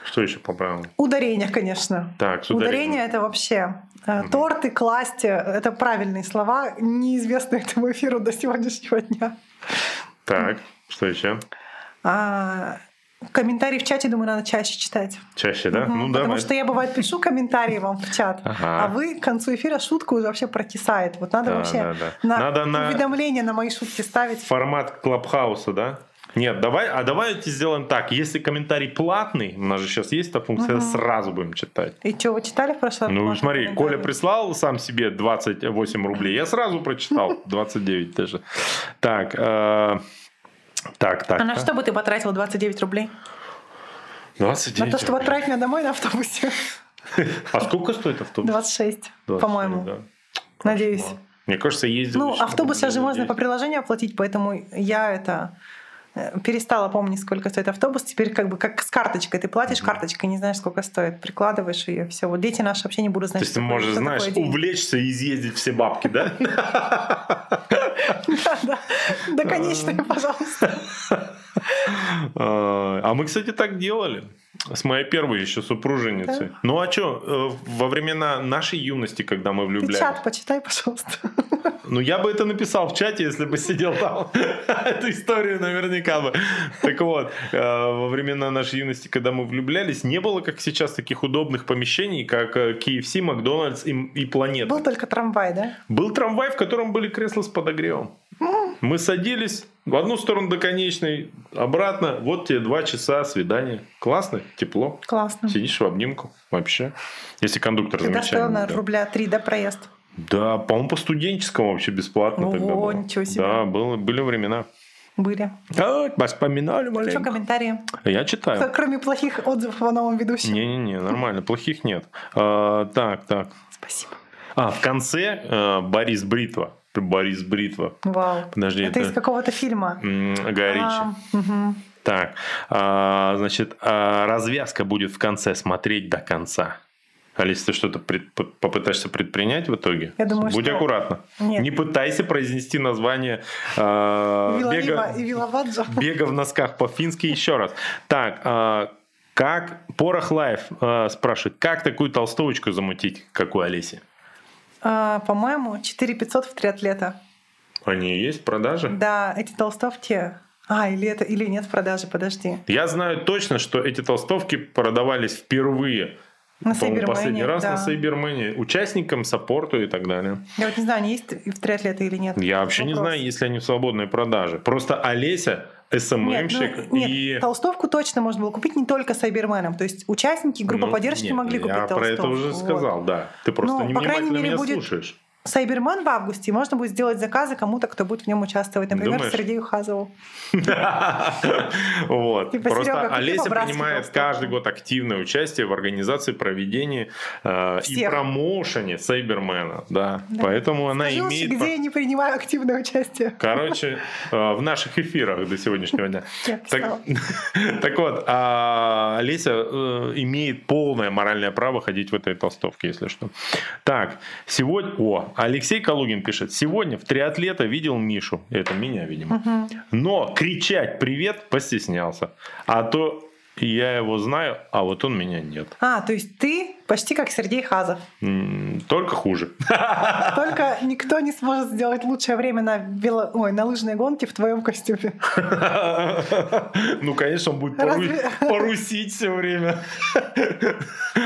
Что еще по правилам? Ударение, конечно. Так, Ударение это вообще угу. торты, класть, это правильные слова, неизвестные этому эфиру до сегодняшнего дня. Так, что еще? А, Комментарии в чате, думаю, надо чаще читать. Чаще, да? Угу, ну, потому давай. что я, бывает, пишу комментарии вам в чат, ага. а вы к концу эфира шутку уже вообще прокисает. Вот надо да, вообще да, да. на надо уведомления на... на мои шутки ставить. Формат Клабхауса, да? Нет, давай, а давайте сделаем так. Если комментарий платный, у нас же сейчас есть эта функция, угу. сразу будем читать. И что, вы читали в прошлый раз? Ну, смотри, Коля прислал сам себе 28 рублей, я сразу прочитал, [laughs] 29 даже. Так, э, так, так. А на что бы ты потратил 29 рублей? 29 На то, чтобы отправить меня домой на автобусе. [laughs] А сколько стоит автобус? 26, 26 по-моему. Да. Надеюсь. Мне кажется, ездил. Ну, автобус сейчас же можно по приложению оплатить, поэтому я это перестала помнить, сколько стоит автобус. Теперь как бы как с карточкой. Ты платишь карточкой, не знаешь, сколько стоит. Прикладываешь ее, все. Вот дети наши вообще не будут знать. То есть ты можешь, знаешь, увлечься и изъездить все бабки, да? [laughs] Да, да. Да, конечно, пожалуйста. [laughs] А, а мы, кстати, так делали. С моей первой еще супруженицей. Да? Ну а что, э, во времена нашей юности, когда мы влюблялись... Ты чат почитай, пожалуйста. [laughs] Ну я бы это написал в чате, если бы сидел там. [laughs] Эту историю наверняка бы. Так вот, э, во времена нашей юности, когда мы влюблялись, не было, как сейчас, таких удобных помещений, как KFC, э, Макдональдс и, и Планета. Был только трамвай, да? Был трамвай, в котором были кресла с подогревом. Мы садились в одну сторону до конечной, обратно. Вот тебе два часа свидания. Классно, тепло. Классно. Сидишь в обнимку вообще. Если кондуктор Всегда замечательный. наверное, да. рубля три, да, проезд? Да, по-моему, по студенческому вообще бесплатно О, тогда было. ничего себе. Да, было, были времена. Были. Да, вспоминали маленько. Что, комментарии? Я читаю. Кроме плохих отзывов о новом ведущем. Не-не-не, нормально, плохих нет. А, так, так. Спасибо. А, в конце э, Борис Бритва. Борис Бритва. Вау. Подожди, это, это из какого-то фильма. Гай А, угу. Так, а, значит, а, развязка будет в конце смотреть до конца. Алиса, ты что-то пред, попытаешься предпринять в итоге? Я думаю, Будь что... аккуратна. Нет. Не пытайся произнести название э, бега, [laughs] бега в носках по-фински еще раз. Так, э, как Порох Лайф э, спрашивает, как такую толстовочку замутить, как у Олеси? А, по-моему, 4 500 в триатлета. Они есть в продаже? Да, эти толстовки а, или это или нет в продаже, подожди. Я знаю точно, что эти толстовки продавались впервые. На Сайбермене, последний раз да. на Сайбермене. Участникам, саппорту и так далее. Я вот не знаю, они есть в триатлеты или нет. Я вообще Вопрос. не знаю, если они в свободной продаже. Просто Олеся СММщик. Нет, ну, нет, и... толстовку точно можно было купить не только Сайберменом. То есть участники группы ну, поддержки нет, могли купить я толстовку. Я про это уже сказал, вот. да. Ты просто ну, не мере, меня будет... слушаешь. Сайберман в августе, можно будет сделать заказы кому-то, кто будет в нем участвовать. Например, Думаешь? Сергею Хазову. [laughs] Вот. Типа, Просто Олеся принимает каждый год активное участие в организации, проведении э, и промоушене Сайбермена. Да. Поэтому она имеет... где я не принимаю активное участие. Короче, э, в наших эфирах до сегодняшнего дня. [laughs] [laughs] Так вот, а Олеся э, имеет полное моральное право ходить в этой толстовке, если что. Так, сегодня... О, Алексей Калугин пишет. Сегодня в триатлета видел Мишу. Это меня, видимо. Угу. Но кричать «привет» постеснялся. А то я его знаю, а вот он меня нет. А, то есть ты почти как Сергей Хазов. Только хуже. [laughs] Только [laughs] никто не сможет сделать лучшее время на, вело... Ой, на лыжной гонке в твоем костюме. [laughs] Ну, конечно, он будет порусить все время.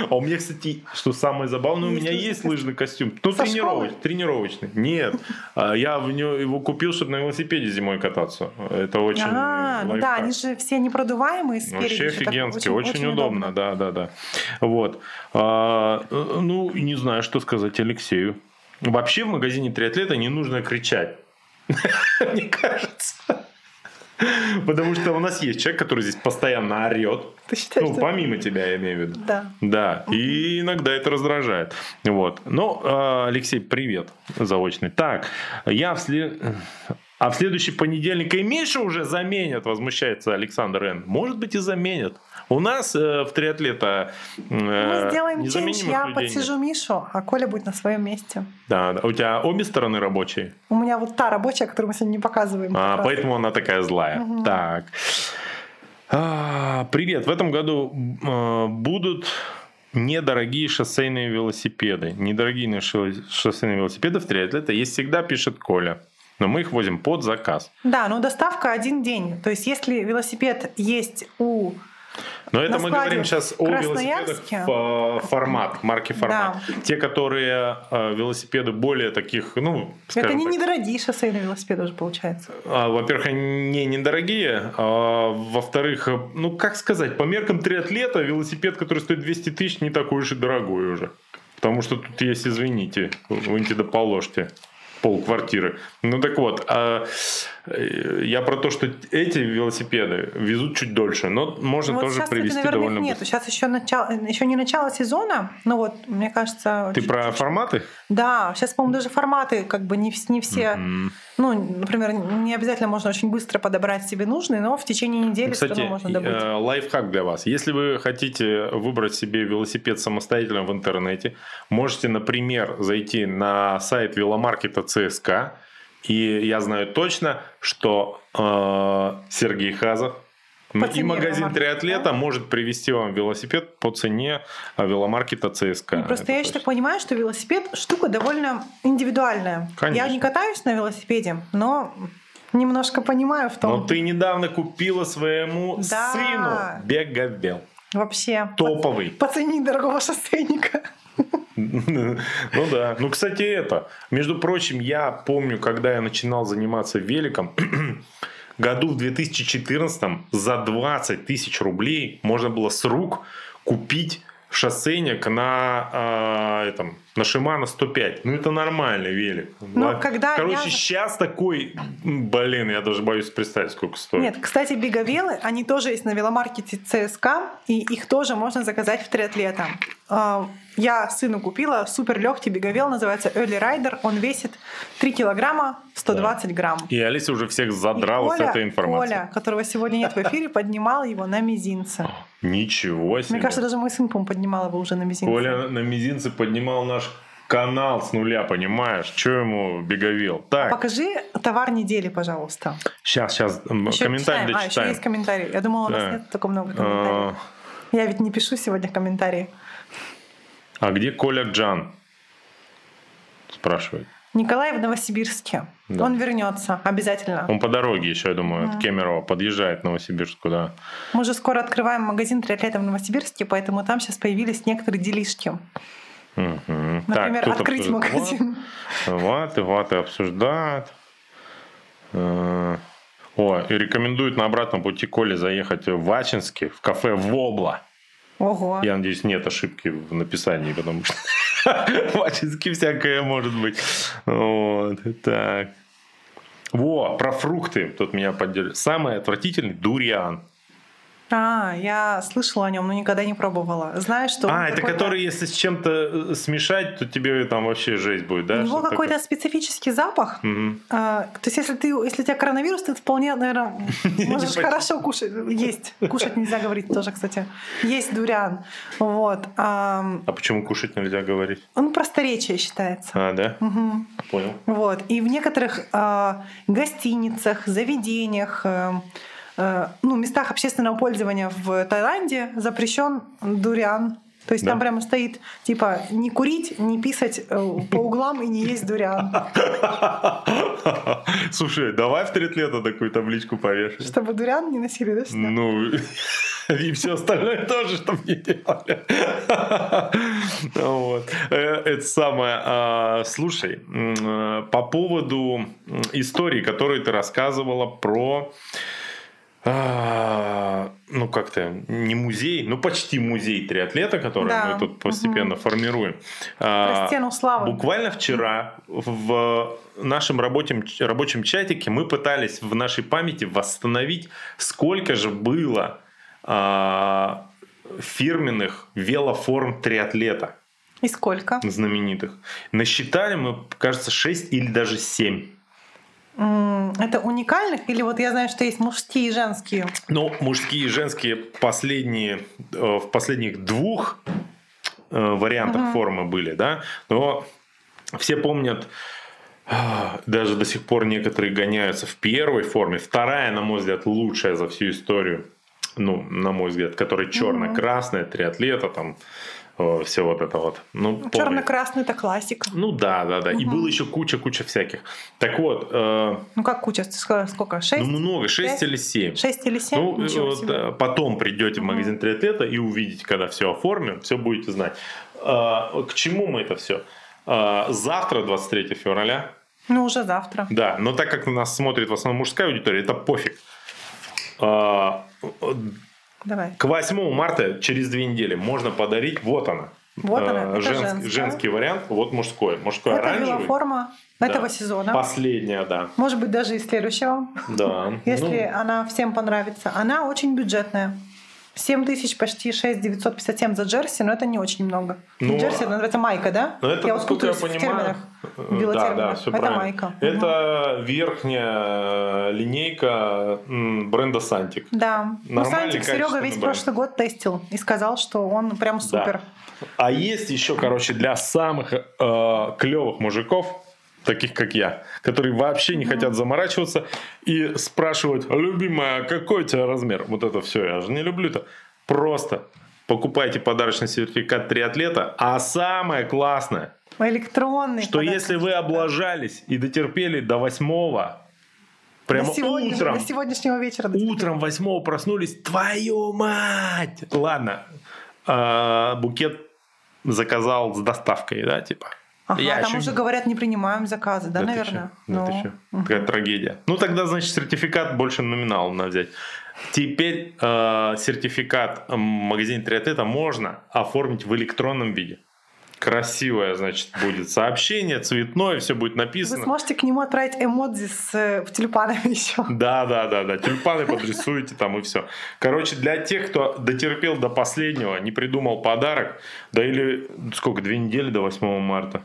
А у меня, кстати, что самое забавное, у меня есть лыжный костюм. Ну, тренировочный. Тренировочный. Нет. А Я его купил, чтобы на велосипеде зимой кататься. Это очень А, ну да, они же все непродуваемые спереди. Вообще что так офигенски, очень, удобно, да, да, да. Вот. А, э, ну, не знаю, что сказать Алексею. Вообще в магазине триатлета не нужно кричать. [laughs] Мне кажется. Потому что у нас есть человек, который здесь постоянно орет. Ты считаешь, Ну, что- помимо тебя, я имею в виду. Да. Да, и иногда это раздражает. Вот. Ну, э, Алексей, привет заочный. Так, я в след- А в следующий понедельник и Миша уже заменят, возмущается Александр Н. Может быть и заменят. У нас э, в триатлета э, Мы сделаем ченч, незаменимых я людей подсижу нет. Мишу, а Коля будет на своем месте. Да, да. У тебя обе стороны рабочие? У меня вот та рабочая, которую мы сегодня не показываем. А, раз. поэтому она такая злая. Мгм. Так. А, привет. В этом году э, будут недорогие шоссейные велосипеды. Недорогие шо- шоссейные велосипеды в триатлета есть всегда, пишет Коля. Но мы их возим под заказ. Да, но доставка один день. То есть, если велосипед есть у Но это мы говорим сейчас о велосипедах формат, марки формат. Те, которые э, велосипеды более таких, ну, Это не так, недорогие шоссейные велосипеды уже получается. А, Во-первых, они не недорогие. а, Во-вторых, э, ну как сказать, по меркам триатлета велосипед, который стоит 200 тысяч, не такой уж и дорогой уже. Потому что тут есть, извините, выньте да положьте пол квартиры. Ну так вот, а, я про то, что эти велосипеды везут чуть дольше, но можно Ну, вот тоже сейчас, кстати, привезти наверное, довольно их нету. быстро. Сейчас еще, начало, еще не начало сезона, но вот, мне кажется... Ты чуть- про форматы? Да, сейчас, по-моему, даже форматы как бы не, не все... Мгм. Ну, например, не обязательно можно очень быстро подобрать себе нужный, но в течение недели все Кстати, равно можно добыть. э, лайфхак для вас. Если вы хотите выбрать себе велосипед самостоятельно в интернете, можете, например, зайти на сайт веломаркета ЦСК, и я знаю точно, что э, Сергей Хазов По и магазин триатлета да? может привезти вам велосипед по цене э, веломаркета ЦСК. И просто Это я еще так понимаю, что велосипед штука довольно индивидуальная. Конечно. Я не катаюсь на велосипеде, но немножко понимаю в том. Но ты недавно купила своему Да. сыну бегавел. Вообще. Топовый. По, по цене дорогого шоссейника. Ну да. Ну, кстати, это. Между прочим, я помню, когда я начинал заниматься великом, [clears throat] году в 2014 за 20 тысяч рублей можно было с рук купить шоссейник на, а, этом, на Шимана 105. Ну, это нормальный велик. Но Ладно. когда Короче, я- сейчас такой... Блин, я даже боюсь представить, сколько стоит. Нет, кстати, беговелы, они тоже есть на веломаркете ЦСК, и их тоже можно заказать в триатлета. А, Я сыну купила супер легкий беговел, называется Early Rider. Он весит 3 килограмма 120 грамм. И Алиса уже всех задрала с этой информацией. Коля, которого сегодня нет в эфире, поднимал его на мизинце. Ничего себе. Мне кажется, даже мой сын, по поднимал его уже на мизинце. Коля на мизинце поднимал наш канал с нуля, понимаешь? Че ему беговел? Так, Покажи товар недели, пожалуйста. сейчас, сейчас Ещё комментарий читаем. А, еще дочитаем. есть комментарий. Я думала, у нас Да. нет так много А, комментариев. Я ведь не пишу сегодня комментарии. А где Коля Джан? Спрашивает. Николай в Новосибирске. Да. Он вернется обязательно. Он по дороге еще, я думаю, от Кемерово подъезжает в Новосибирск, да. Мы же скоро открываем магазин триатлета в Новосибирске, поэтому там сейчас появились некоторые делишки. Мгм. Например, кто-то открыть магазин. Вот, и обсуждают. Э, О, и рекомендуют на обратном пути Коле заехать в Ачинске, в кафе «Вобла». Ого. Я надеюсь, нет ошибки в написании, потому что [laughs] в Ачинске всякое может быть. Вот, так. Во, про фрукты. Тут меня поддерживает. Самый отвратительный дуриан. А, я слышала о нем, но никогда не пробовала. Знаешь, что А, это который, если с чем-то э, смешать, то тебе там вообще жесть будет, У да? него Что-то какой-то такое? специфический запах. Мгм. А, то есть, если ты, если у тебя коронавирус, ты вполне, наверное, [laughs] можешь хорошо кушать. Есть. Кушать нельзя говорить тоже, кстати. Есть дуриан. Вот. Ам, А почему кушать нельзя говорить? Он просторечие считается. А, да? Мгм. Понял. Вот. И в некоторых а, гостиницах, заведениях, э, ну, местах общественного пользования в Таиланде запрещен дуриан То есть Да. там прямо стоит, типа, не курить, не писать э, по углам и не есть дуриан. [laughs] Слушай, давай в триатлета такую табличку повешаем. Чтобы дуриан не носили, да, сюда? Ну, [laughs] и все остальное тоже, чтобы не делали. [laughs] Вот. Э, Это самое. а, Слушай, э, по поводу истории, которую ты рассказывала про а, ну как-то не музей, ну почти музей триатлета, который Да. мы тут постепенно формируем. А, Про стену славы. Буквально вчера в нашем рабочем, рабочем чатике мы пытались в нашей памяти восстановить, сколько же было а, фирменных велоформ триатлета И сколько? знаменитых. Насчитали мы, кажется, 6 или даже 7. Это уникальных? Или вот я знаю, что есть мужские и женские? Ну, мужские и женские последние, э, в последних двух э, вариантах Мгм. формы были, да, но все помнят, а, даже до сих пор некоторые гоняются в первой форме. Вторая, на мой взгляд, лучшая за всю историю, ну, на мой взгляд, которая черно-красная, триатлета, там, все вот это вот. Ну, помню. Черно-красный это классика. Ну да, да, да. И Мгм. было еще куча-куча всяких. Так вот, э, Ну как куча? Ты сказала, Сколько? ну Шесть? много, 6 Пять? или 7. Шесть или семь? Ну, Ничего вот, себе. э, потом придете в Мгм. магазин триатлета и увидите, когда все оформим, все будете знать. А, К чему мы это все? Завтра, 23 февраля, Ну, уже завтра. да, но так как нас смотрит в основном мужская аудитория, это пофиг. Давай. К 8 марта, через две недели, можно подарить, вот она. Вот она, А, это женс- женская. женский вариант, вот мужской. Мужской Это оранжевый. велоформа Да. этого сезона. Последняя, да. Может быть, даже и следующего. Да. [laughs] Если Ну, она всем понравится. Она очень бюджетная. 7 тысяч, почти 6 957 за джерси, но это не очень много. Ну, джерси, это называется майка, да? Ну, это, я вот насколько я путаюсь в понимаю, терминах. э, да, да, все это правильно. майка. Это верхняя линейка м, бренда Santic. Да. Ну, Santic Серега весь бренд. прошлый год тестил и сказал, что он прям супер. А есть еще, короче, для самых э, клевых мужиков, таких как я, которые вообще не хотят заморачиваться и спрашивают, любимая, какой у тебя размер? Вот это все, я же не люблю-то. Просто покупайте подарочный сертификат триатлета, а самое классное, Электронный. что если вы облажались и дотерпели до восьмого, прямо до, сегодня- утром, до сегодняшнего вечера. утром восьмого проснулись, твою мать! Ладно, а, букет заказал с доставкой, да, типа. Ага, Я там ещё уже говорят, не принимаем заказы, да, ты наверное? чё? Да ты Ну, чё? мгм. Какая трагедия. Ну тогда, значит, сертификат больше номинал надо взять. Теперь э, сертификат магазин триатлета можно оформить в электронном виде. Красивое, значит, будет сообщение, цветное, все будет Вы написано. сможете к нему отправить эмодзи с э, тюльпанами [laughs] еще. Да, да, да, да. Тюльпаны подрисуете там и все. Короче, для тех, кто дотерпел до последнего, не придумал подарок, да или сколько, две недели до 8 марта.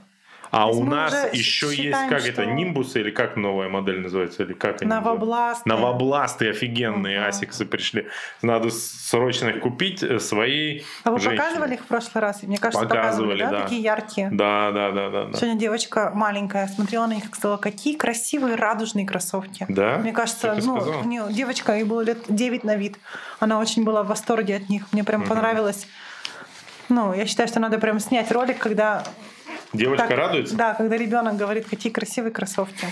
А у нас еще есть, как это, нимбусы или как новая модель называется, или как они? Новобласты. Новобласты офигенные асиксы пришли. Надо срочно их купить э, своей А вы показывали их в прошлый раз? Мне кажется, Показывали, да? Такие яркие. Да, да, да, да. Сегодня девочка маленькая смотрела на них и сказала, какие красивые радужные кроссовки. Да? Мне кажется, ну, неё девочка, ей было лет 9 на вид. Она очень была в восторге от них. Мне прям понравилось. Ну, я считаю, что надо прям снять ролик, когда... Девочка так- радуется? Да, когда ребенок говорит, какие красивые кроссовки.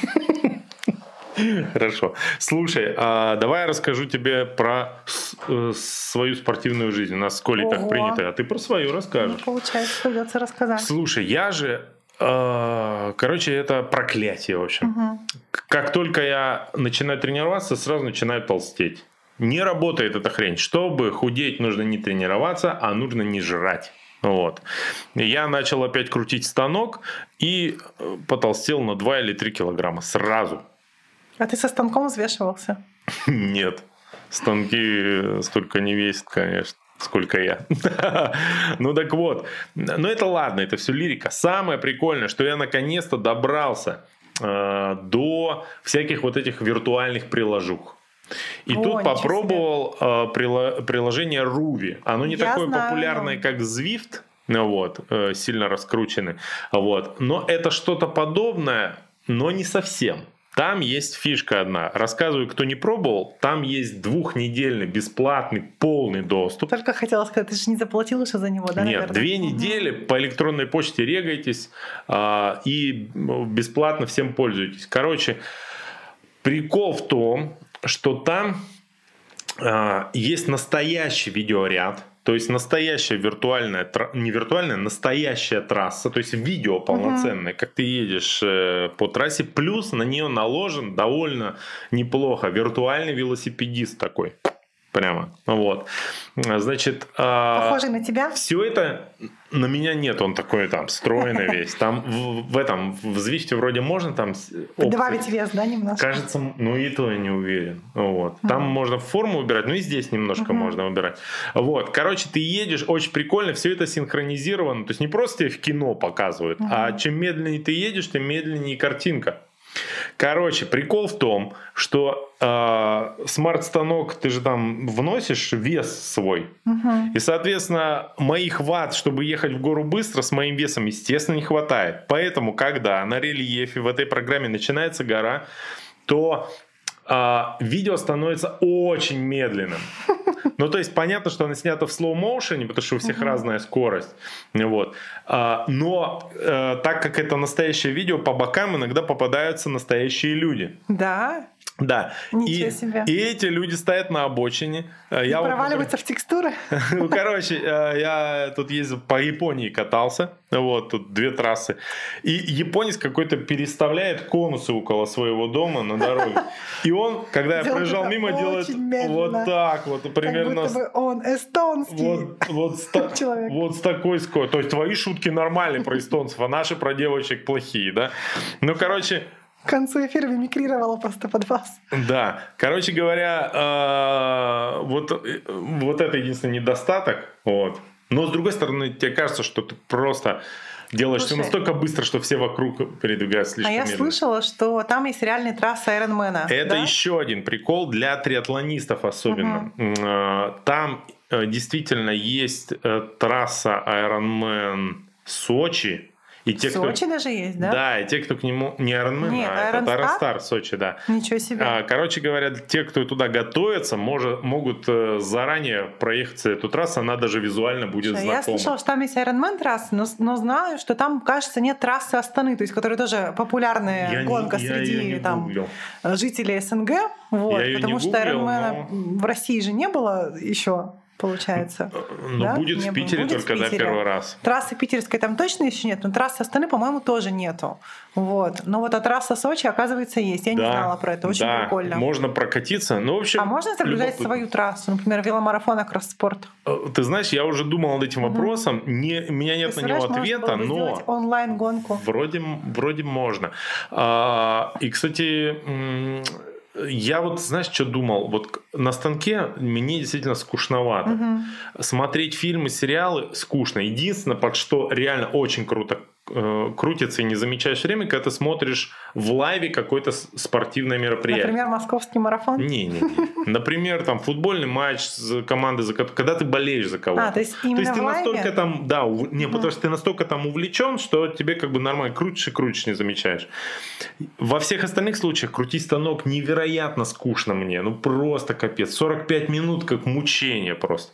Хорошо. Слушай, а давай я расскажу тебе про э, свою спортивную жизнь. У нас с Колей так Ого. принято, а ты про свою Ну, расскажешь. Получается, придется рассказать. Слушай, я же... э, Короче, это проклятие, в общем. К- Как только я начинаю тренироваться, сразу начинаю толстеть. Не работает эта хрень. Чтобы худеть, нужно не тренироваться, а нужно не жрать. Вот. Я начал опять крутить станок и э, потолстел на 2 или 3 килограмма сразу. А ты со станком взвешивался? [laughs] Нет. Станки э, столько не весят, конечно, сколько я. [laughs] Ну так вот. Но это ладно, это все лирика. Самое прикольное, что я наконец-то добрался э, до всяких вот этих виртуальных приложух. И О, тут попробовал э, приложение Ruby. Оно не Я такое знаю. популярное, как Zwift, ну вот, э, сильно раскручены. Вот. Но это что-то подобное, но не совсем. Там есть фишка одна. Рассказываю, кто не пробовал, там есть двухнедельный бесплатный полный доступ. Только хотела сказать, ты же не заплатил уже за него, да? Нет, наверное? две недели по электронной почте регайтесь а, и бесплатно всем пользуйтесь. Короче, прикол в том, что там а, есть настоящий видеоряд, то есть настоящая виртуальная, не виртуальная, настоящая трасса, то есть видео полноценное, uh-huh. как ты едешь э, по трассе, плюс на нее наложен довольно неплохо виртуальный велосипедист такой. Прямо. Вот. Значит... А, Похожий на тебя? Все это на меня нет, он такой там стройный [laughs] весь. Там в, в этом, в Звифте вроде можно там... Добавить вес, да, немножко? Кажется, ну и то я не уверен. Вот. Там mm можно форму выбирать, ну и здесь немножко mm-hmm. можно выбирать. Вот. Короче, ты едешь, очень прикольно, все это синхронизировано. То есть не просто тебе в кино показывают, mm а чем медленнее ты едешь, тем медленнее картинка. Короче, прикол в том, что э, смарт-станок, ты же там вносишь вес свой. Угу. И, соответственно, моих ватт, чтобы ехать в гору быстро, с моим весом, естественно, не хватает. Поэтому, когда на рельефе в этой программе начинается гора, то а, видео становится очень медленным. Ну, то есть понятно, что она снята в motion, потому что у всех uh-huh. разная скорость. Вот. А, но а, так как это настоящее видео, по бокам иногда попадаются настоящие люди. Да. Да. и, себе. и эти люди стоят на обочине. Э, я проваливаются вот, в текстуры. [laughs] Ну, короче, э, я тут ездил по Японии катался. Вот, тут две трассы. И японец какой-то переставляет конусы около своего дома на дороге. [laughs] И он, когда я проезжал мимо, делает вот так вот, примерно... Как будто бы он эстонский вот, вот, с, [laughs] человек. Вот с такой скоростью. То есть твои шутки нормальные про эстонцев, а наши про девочек плохие, да? Ну, короче, к концу эфира мимикрировала просто под вас. Да. Короче говоря, э, вот, э, вот это единственный недостаток. Вот. Но с другой стороны, тебе кажется, что ты просто делаешь Слушай, все настолько быстро, что все вокруг передвигаются слишком А я медленно. слышала, что там есть реальная трасса Айронмена. Это да? еще один прикол для триатлонистов особенно. Угу. Там действительно есть трасса Ironman Сочи, и те, Сочи кто... даже есть, да? Да, и те, кто к нему... Не Ironman, а Iron это Iron Star Сочи, да. Ничего себе. А, короче говоря, те, кто туда готовится, может, могут э, заранее проехать эту трассу, она даже визуально будет Слушай, знакома. Я слышала, что там есть Ironman трасса, но, но знаю, что там, кажется, нет трассы Астаны, то есть, которая тоже популярная я гонка не, среди там, жителей СНГ. Вот, потому что Ironman но... в России же не было еще получается. Ну, да? будет не в Питере будет только, в Питере. да, первый раз. Трассы питерской там точно еще нет, но трассы Астаны, по-моему, тоже нету. Вот. Но вот а трасса Сочи, оказывается, есть. Я да, не знала про это. Очень да, прикольно. можно прокатиться. Ну, в общем, а можно соблюдать свою трассу? Например, веломарафон Акросспорт? Э, ты знаешь, я уже думал над этим вопросом. Угу. Не, у меня нет на него ответа, но... онлайн-гонку. Вроде, вроде можно. А, и, кстати, я вот, знаешь, что думал? Вот на станке мне действительно скучновато. Угу. Смотреть фильмы, сериалы скучно. Единственное, под что реально очень круто крутится и не замечаешь время, когда ты смотришь в лайве какое-то спортивное мероприятие. Например, московский марафон? Не, не, не. Например, там футбольный матч с командой, за когда ты болеешь за кого-то. А, то есть именно то есть ты в настолько лайве? там, да, не, угу. потому что ты настолько там увлечен, что тебе как бы нормально крутишь и крутишь, не замечаешь. Во всех остальных случаях крутить станок невероятно скучно мне, ну просто капец. 45 минут как мучение просто.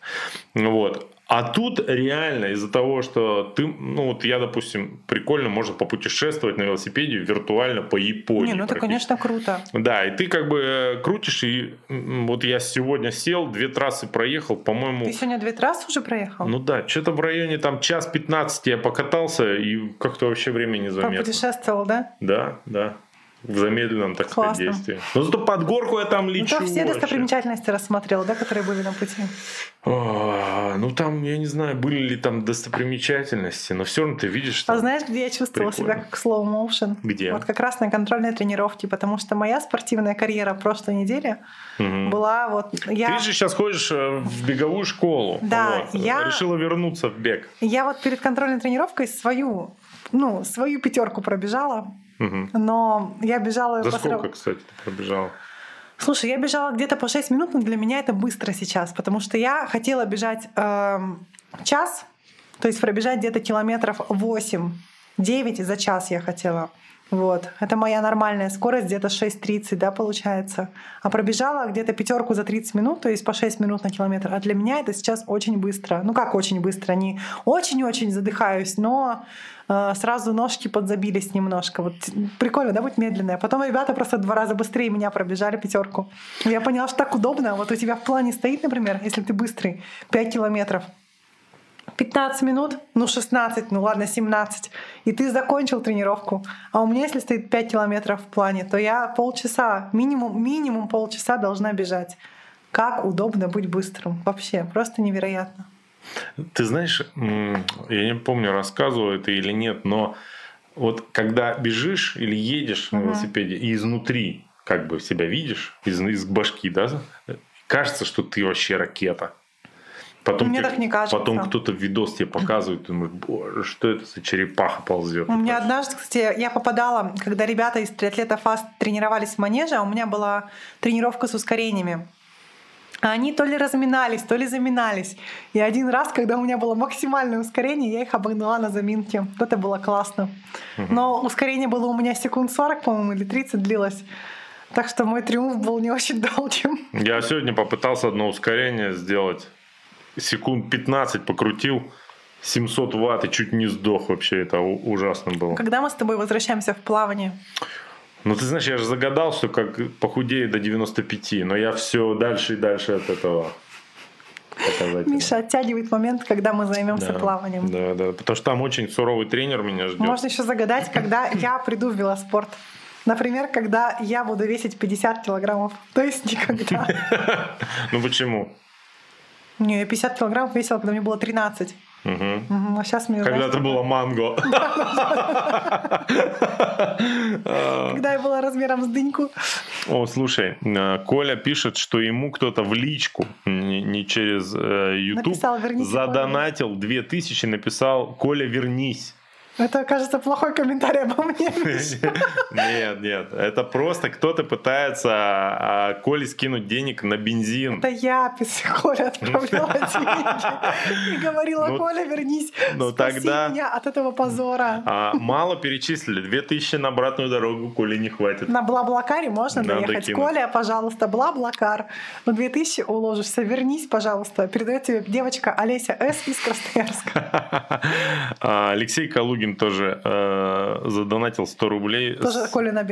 Вот. А тут реально из-за того, что ты, ну вот я, допустим, прикольно можно попутешествовать на велосипеде виртуально по Японии. Не, ну это, конечно, круто. Да, и ты как бы э, крутишь, и вот я сегодня сел, две трассы проехал, по-моему... Ты сегодня две трассы уже проехал? Ну да, что-то в районе там час 15 я покатался, и как-то вообще время не заметно. Попутешествовал, да? Да, да в замедленном, так Классно. сказать, действии. Но зато под горку я там лечу. Ну, ты все достопримечательности рассмотрел, да, которые были на пути? О, ну, там, я не знаю, были ли там достопримечательности, но все равно ты видишь, что А знаешь, где я чувствовала прикольно. себя как slow motion? Где? Вот как раз на контрольной тренировке, потому что моя спортивная карьера прошлой недели угу. была вот... Я... Ты же сейчас ходишь э, в беговую школу. Да, вот. я... Решила вернуться в бег. Я вот перед контрольной тренировкой свою ну, свою пятерку пробежала, Угу. Но я бежала... За сколько, кстати, ты пробежала? Слушай, я бежала где-то по 6 минут, но для меня это быстро сейчас, потому что я хотела бежать э, час, то есть пробежать где-то километров 8 9 за час я хотела. Вот. Это моя нормальная скорость, где-то 6.30, да, получается. А пробежала где-то пятерку за 30 минут, то есть по 6 минут на километр. А для меня это сейчас очень быстро. Ну как очень быстро? Не очень-очень задыхаюсь, но э, сразу ножки подзабились немножко. Вот прикольно, да, быть медленная. Потом ребята просто два раза быстрее меня пробежали пятерку. Я поняла, что так удобно. Вот у тебя в плане стоит, например, если ты быстрый, 5 километров. 15 минут, ну 16, ну ладно, 17, и ты закончил тренировку. А у меня, если стоит 5 километров в плане, то я полчаса, минимум, минимум полчаса должна бежать. Как удобно быть быстрым. Вообще, просто невероятно. Ты знаешь, я не помню, рассказывал это или нет, но вот когда бежишь или едешь на велосипеде и изнутри как бы себя видишь, из, из башки, да, кажется, что ты вообще ракета. Потом, Мне так не кажется. Потом кто-то видос тебе показывает, думаешь, боже, что это за черепаха ползет. У меня однажды, кстати, я попадала, когда ребята из триатлета фаст тренировались в манеже, а у меня была тренировка с ускорениями. Они то ли разминались, то ли заминались. И один раз, когда у меня было максимальное ускорение, я их обогнала на заминке. Это было классно. Но ускорение было у меня секунд 40, по-моему, или 30 длилось. Так что мой триумф был не очень [laughs] долгим. Я сегодня попытался одно ускорение сделать секунд 15 покрутил, 700 ватт и чуть не сдох вообще. Это ужасно было. Когда мы с тобой возвращаемся в плавание? Ну, ты знаешь, я же загадал, что как похудею до 95, но я все дальше и дальше от этого Миша оттягивает момент, когда мы займемся да, плаванием. Да, да, потому что там очень суровый тренер меня ждет. Можно еще загадать, когда я приду в велоспорт. Например, когда я буду весить 50 килограммов. То есть никогда. [laughs] Ну почему? Не, я 50 килограммов весила, когда мне было 13. Угу. Угу, а сейчас мне Когда это было манго. [laughs] Когда я была размером с дыньку. О, слушай, э, Коля пишет, что ему кто-то в личку, не через э, YouTube, задонатил 2000, написал «Коля, вернись». Это, кажется, плохой комментарий обо мне. [laughs] Нет, нет. Это просто кто-то пытается а, Коле скинуть денег на бензин. Это я, Коля, отправляла [laughs] деньги. И говорила, ну, Коля, вернись, ну, спаси меня от этого позора. А, мало перечислили. Две тысячи на обратную дорогу Коле не хватит. На Блаблакаре можно доехать. Коля, пожалуйста, Блаблакар. Две тысячи уложишься. Вернись, пожалуйста. Передает тебе девочка Олеся С. из Красноярска. [laughs] А, Алексей Калугин Шульгин тоже э, задонатил 100 рублей тоже с,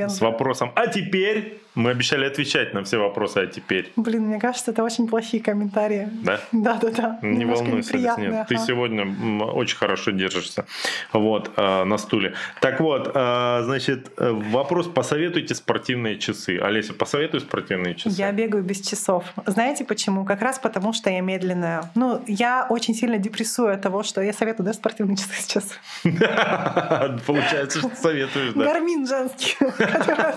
с вопросом «А теперь?» Мы обещали отвечать на все вопросы «А теперь?» Блин, мне кажется, это очень плохие комментарии. Да? [laughs] Да, да, да. Не Немножко волнуйся, нет. Ага. Ты сегодня очень хорошо держишься вот, э, на стуле. Так вот, э, значит, э, вопрос «Посоветуйте спортивные часы». Олеся, посоветуй спортивные часы. Я бегаю без часов. Знаете почему? Как раз потому, что я медленная. Ну, я очень сильно депрессую от того, что я советую, да, спортивные [laughs] часы сейчас. [laughs] Получается, что советуешь, да? Гармин женский, который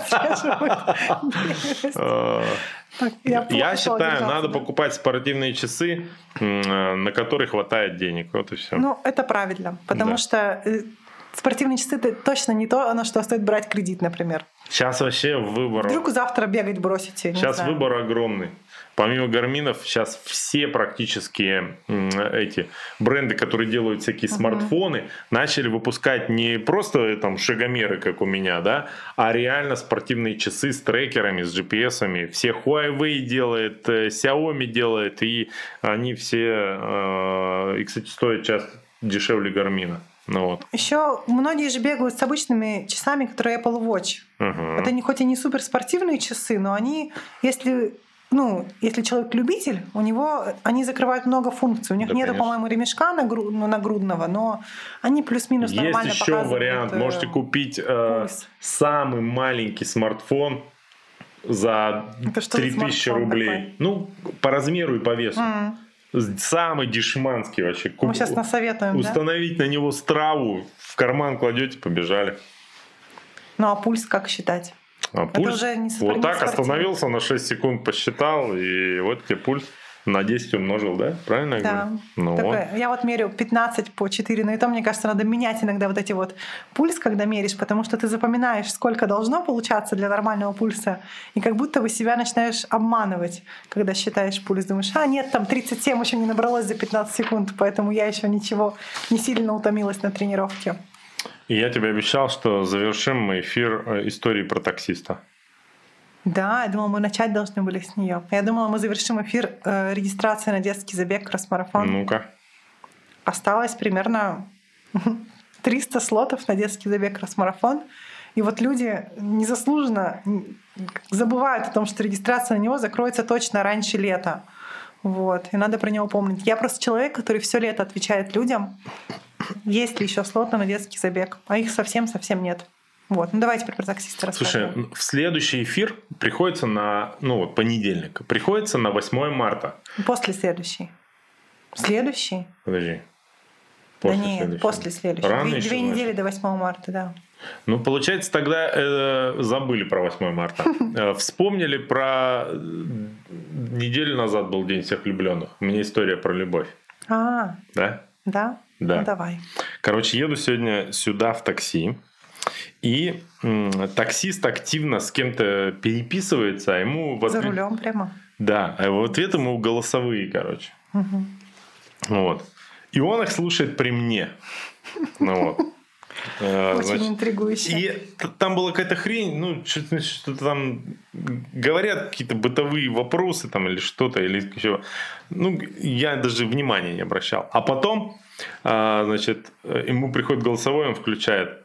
я, считаю, надо покупать спортивные часы, на которые хватает денег. Вот и все. Ну, это правильно, потому что э, спортивные часы это точно не то, на что стоит брать кредит, например. Сейчас вообще выбор. Вдруг завтра бегать бросите. Сейчас выбор огромный. Помимо гарминов, сейчас все практически эти бренды, которые делают всякие uh-huh. смартфоны, начали выпускать не просто там шагомеры, как у меня, да, а реально спортивные часы с трекерами, с GPS-ами. Все Huawei делает, э, Xiaomi делает, и они все, э, и, кстати, стоят часто дешевле гармина. Ну, вот. Еще многие же бегают с обычными часами, которые Apple Watch. Uh-huh. Это не хоть и не суперспортивные часы, но они, если ну, если человек любитель, у него они закрывают много функций. У них да, нет, по-моему, ремешка нагру, ну, нагрудного, но они плюс-минус Есть нормально еще показывают. вариант. Э, Можете купить э, самый маленький смартфон за 3000 рублей. Такой? Ну, по размеру и по весу. Mm. Самый дешманский вообще. Мы сейчас насоветуем. Установить да? на него страву, в карман кладете, побежали. Ну а пульс как считать? А пульс уже не вот так остановился, на 6 секунд посчитал, и вот тебе пульс на 10 умножил, да? Правильно я да. говорю? Ну, Такое, я вот мерю 15 по 4, но и то, мне кажется, надо менять иногда вот эти вот пульс, когда меришь, потому что ты запоминаешь, сколько должно получаться для нормального пульса, и как будто бы себя начинаешь обманывать, когда считаешь пульс. Думаешь, а нет, там 37 еще не набралось за 15 секунд, поэтому я еще ничего не сильно утомилась на тренировке. И я тебе обещал, что завершим мы эфир э, истории про таксиста. Да, я думала, мы начать должны были с нее. Я думала, мы завершим эфир э, регистрации на детский забег кросс-марафон. Ну-ка. Осталось примерно [laughs] 300 слотов на детский забег кросс-марафон. И вот люди незаслуженно забывают о том, что регистрация на него закроется точно раньше лета. Вот. И надо про него помнить. Я просто человек, который все лето отвечает людям, есть ли еще слоты на детский забег. А их совсем-совсем нет. Вот. Ну давайте теперь про таксиста расскажем. Слушай, в следующий эфир приходится на, ну вот понедельник, приходится на 8 марта. После следующий. Следующий? Подожди. После да нет, следующего. после следующего. Рано две, две недели до 8 марта, да. Ну, получается, тогда э, забыли про 8 марта. [laughs] Э, вспомнили про э, неделю назад был День всех влюбленных. У меня история про любовь. А, да? Да? Да. Ну, давай. Короче, еду сегодня сюда в такси. И таксист активно с кем-то переписывается, а ему... В ответ... За рулем прямо? Да, а в ответ ему голосовые, короче. Угу. Вот. И он их слушает при мне. Ну вот. [laughs] Э, Очень значит, интригующе. И там была какая-то хрень, ну, что-то, что-то там говорят какие-то бытовые вопросы там или что-то, или еще. Ну, я даже внимания не обращал. А потом, а, значит, ему приходит голосовой, он включает,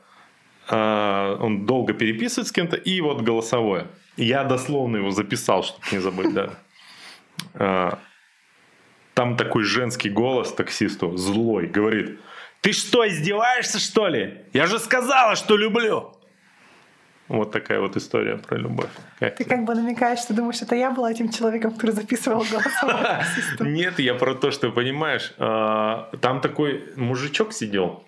а, он долго переписывает с кем-то, и вот голосовое. Я дословно его записал, чтобы не забыть, да. А, там такой женский голос таксисту, злой, говорит – ты что, издеваешься, что ли? Я же сказала, что люблю. Вот такая вот история про любовь. Как ты как бы намекаешь, что думаешь, это я была этим человеком, который записывал голосовое [laughs] Нет, я про то, что, понимаешь, а, там такой мужичок сидел.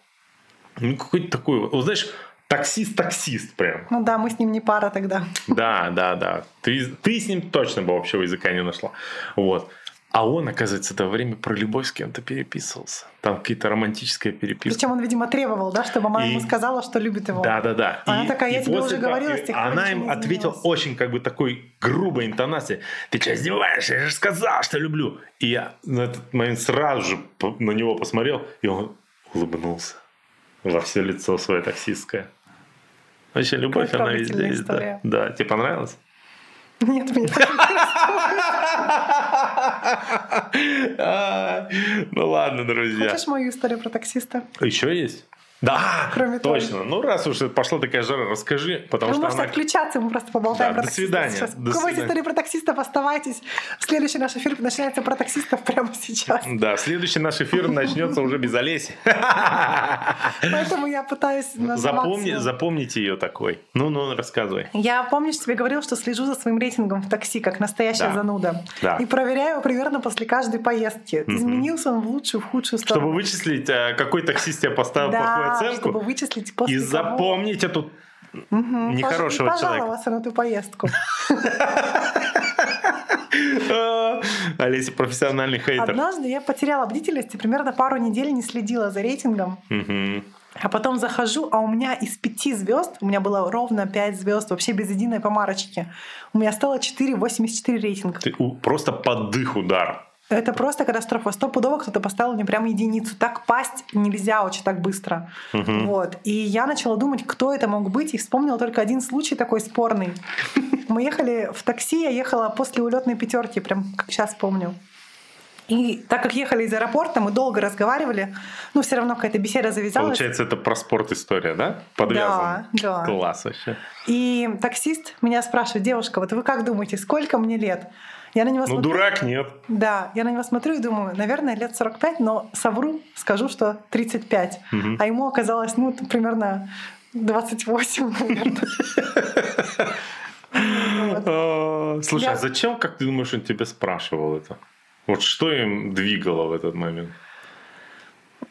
Ну, какой-то такой, вот знаешь, таксист-таксист прям. Ну да, мы с ним не пара тогда. Да, да, да. Ты, ты с ним точно бы общего языка не нашла. Вот. А он, оказывается, это время про любовь с кем-то переписывался. Там какие-то романтические переписки. Причем он, видимо, требовал, да, чтобы мама и... ему сказала, что любит его. Да, да, да. Она и, такая, я и тебе уже говорила, пор Она им ответила очень как бы такой грубой интонацией. Ты что, издеваешься? Я же сказал, что люблю. И я на этот момент сразу же на него посмотрел, и он улыбнулся во все лицо свое таксистское. Вообще, любовь, Какая она везде есть. Да. да. Тебе понравилось? Нет, мне [laughs] Ну ладно, друзья. Хочешь мою историю про таксиста? Еще есть? Да, Кроме точно. Того. Ну, раз уж пошла такая жара, расскажи, потому Вы что можете она... отключаться, мы просто поболтаем да, про до свидания. Сейчас. До У истории про таксистов, оставайтесь. Следующий наш эфир начинается про таксистов прямо сейчас. Да, следующий наш эфир начнется уже без Олеси. Поэтому я пытаюсь Запомни, Запомните ее такой. Ну-ну, рассказывай. Я, помнишь, тебе говорил, что слежу за своим рейтингом в такси, как настоящая да. зануда. Да. И проверяю его примерно после каждой поездки. Изменился он в лучшую, в худшую сторону. Чтобы вычислить, э, какой таксист тебе поставил плохую оценку. чтобы вычислить после И запомнить эту угу. нехорошего Паша, человека. пожаловался на эту поездку. [laughs] Олеся профессиональный хейтер. Однажды я потеряла бдительность и примерно пару недель не следила за рейтингом. А потом захожу, а у меня из пяти звезд, у меня было ровно пять звезд, вообще без единой помарочки. У меня стало 4,84 рейтинг. Ты просто подых удар. Это просто катастрофа. Стопудово кто-то поставил мне прям единицу. Так пасть нельзя очень так быстро. Угу. Вот. И я начала думать, кто это мог быть, и вспомнила только один случай такой спорный. Мы ехали в такси, я ехала после улетной пятерки, прям как сейчас помню. И так как ехали из аэропорта, мы долго разговаривали, но все равно какая-то беседа завязалась. Получается, это про спорт история, да? Подвязано. Да, да. Класс вообще. И таксист меня спрашивает, девушка, вот вы как думаете, сколько мне лет? Я на него ну, смотрю. дурак нет. Да, я на него смотрю и думаю, наверное, лет 45, но совру, скажу, что 35. Угу. А ему оказалось, ну, примерно 28, наверное. [laughs] А, слушай, а зачем, как ты думаешь, он тебя спрашивал это? Вот что им двигало в этот момент?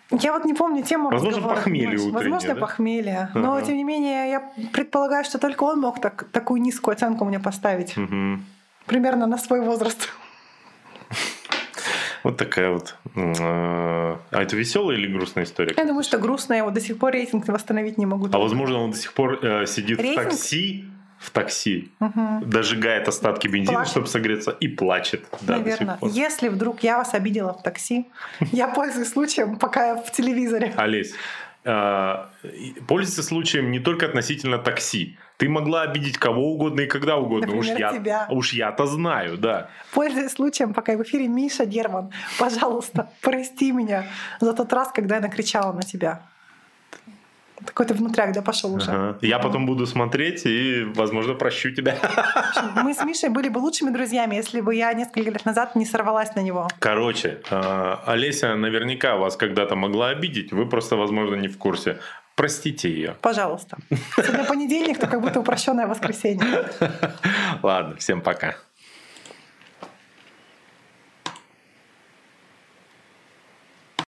Я вот не помню тему Возможно, похмелье утреннее, Возможно, да? похмелье. Но, ага. тем не менее, я предполагаю, что только он мог так, такую низкую оценку мне поставить. Угу примерно на свой возраст. Вот такая вот. А это веселая или грустная история? Я думаю, что грустная. Вот до сих пор рейтинг восстановить не могу. А возможно, он до сих пор э, сидит рейтинг? в такси, в такси, угу. дожигает остатки бензина, плачет. чтобы согреться, и плачет. Да, Наверное. Если вдруг я вас обидела в такси, я пользуюсь случаем, пока я в телевизоре. Олесь, э, пользуйся случаем не только относительно такси. Ты могла обидеть кого угодно и когда угодно. Например, уж, я, тебя. уж я-то знаю, да. Пользуясь случаем, пока в эфире Миша Герман, пожалуйста, прости меня за тот раз, когда я накричала на тебя. Такой ты внутряк, да, пошел уже. Ага. Я потом буду смотреть и, возможно, прощу тебя. Мы с Мишей были бы лучшими друзьями, если бы я несколько лет назад не сорвалась на него. Короче, э, Олеся наверняка вас когда-то могла обидеть, вы просто, возможно, не в курсе. Простите ее. Пожалуйста. Сегодня понедельник, то как будто упрощенное воскресенье. [laughs] Ладно, всем пока.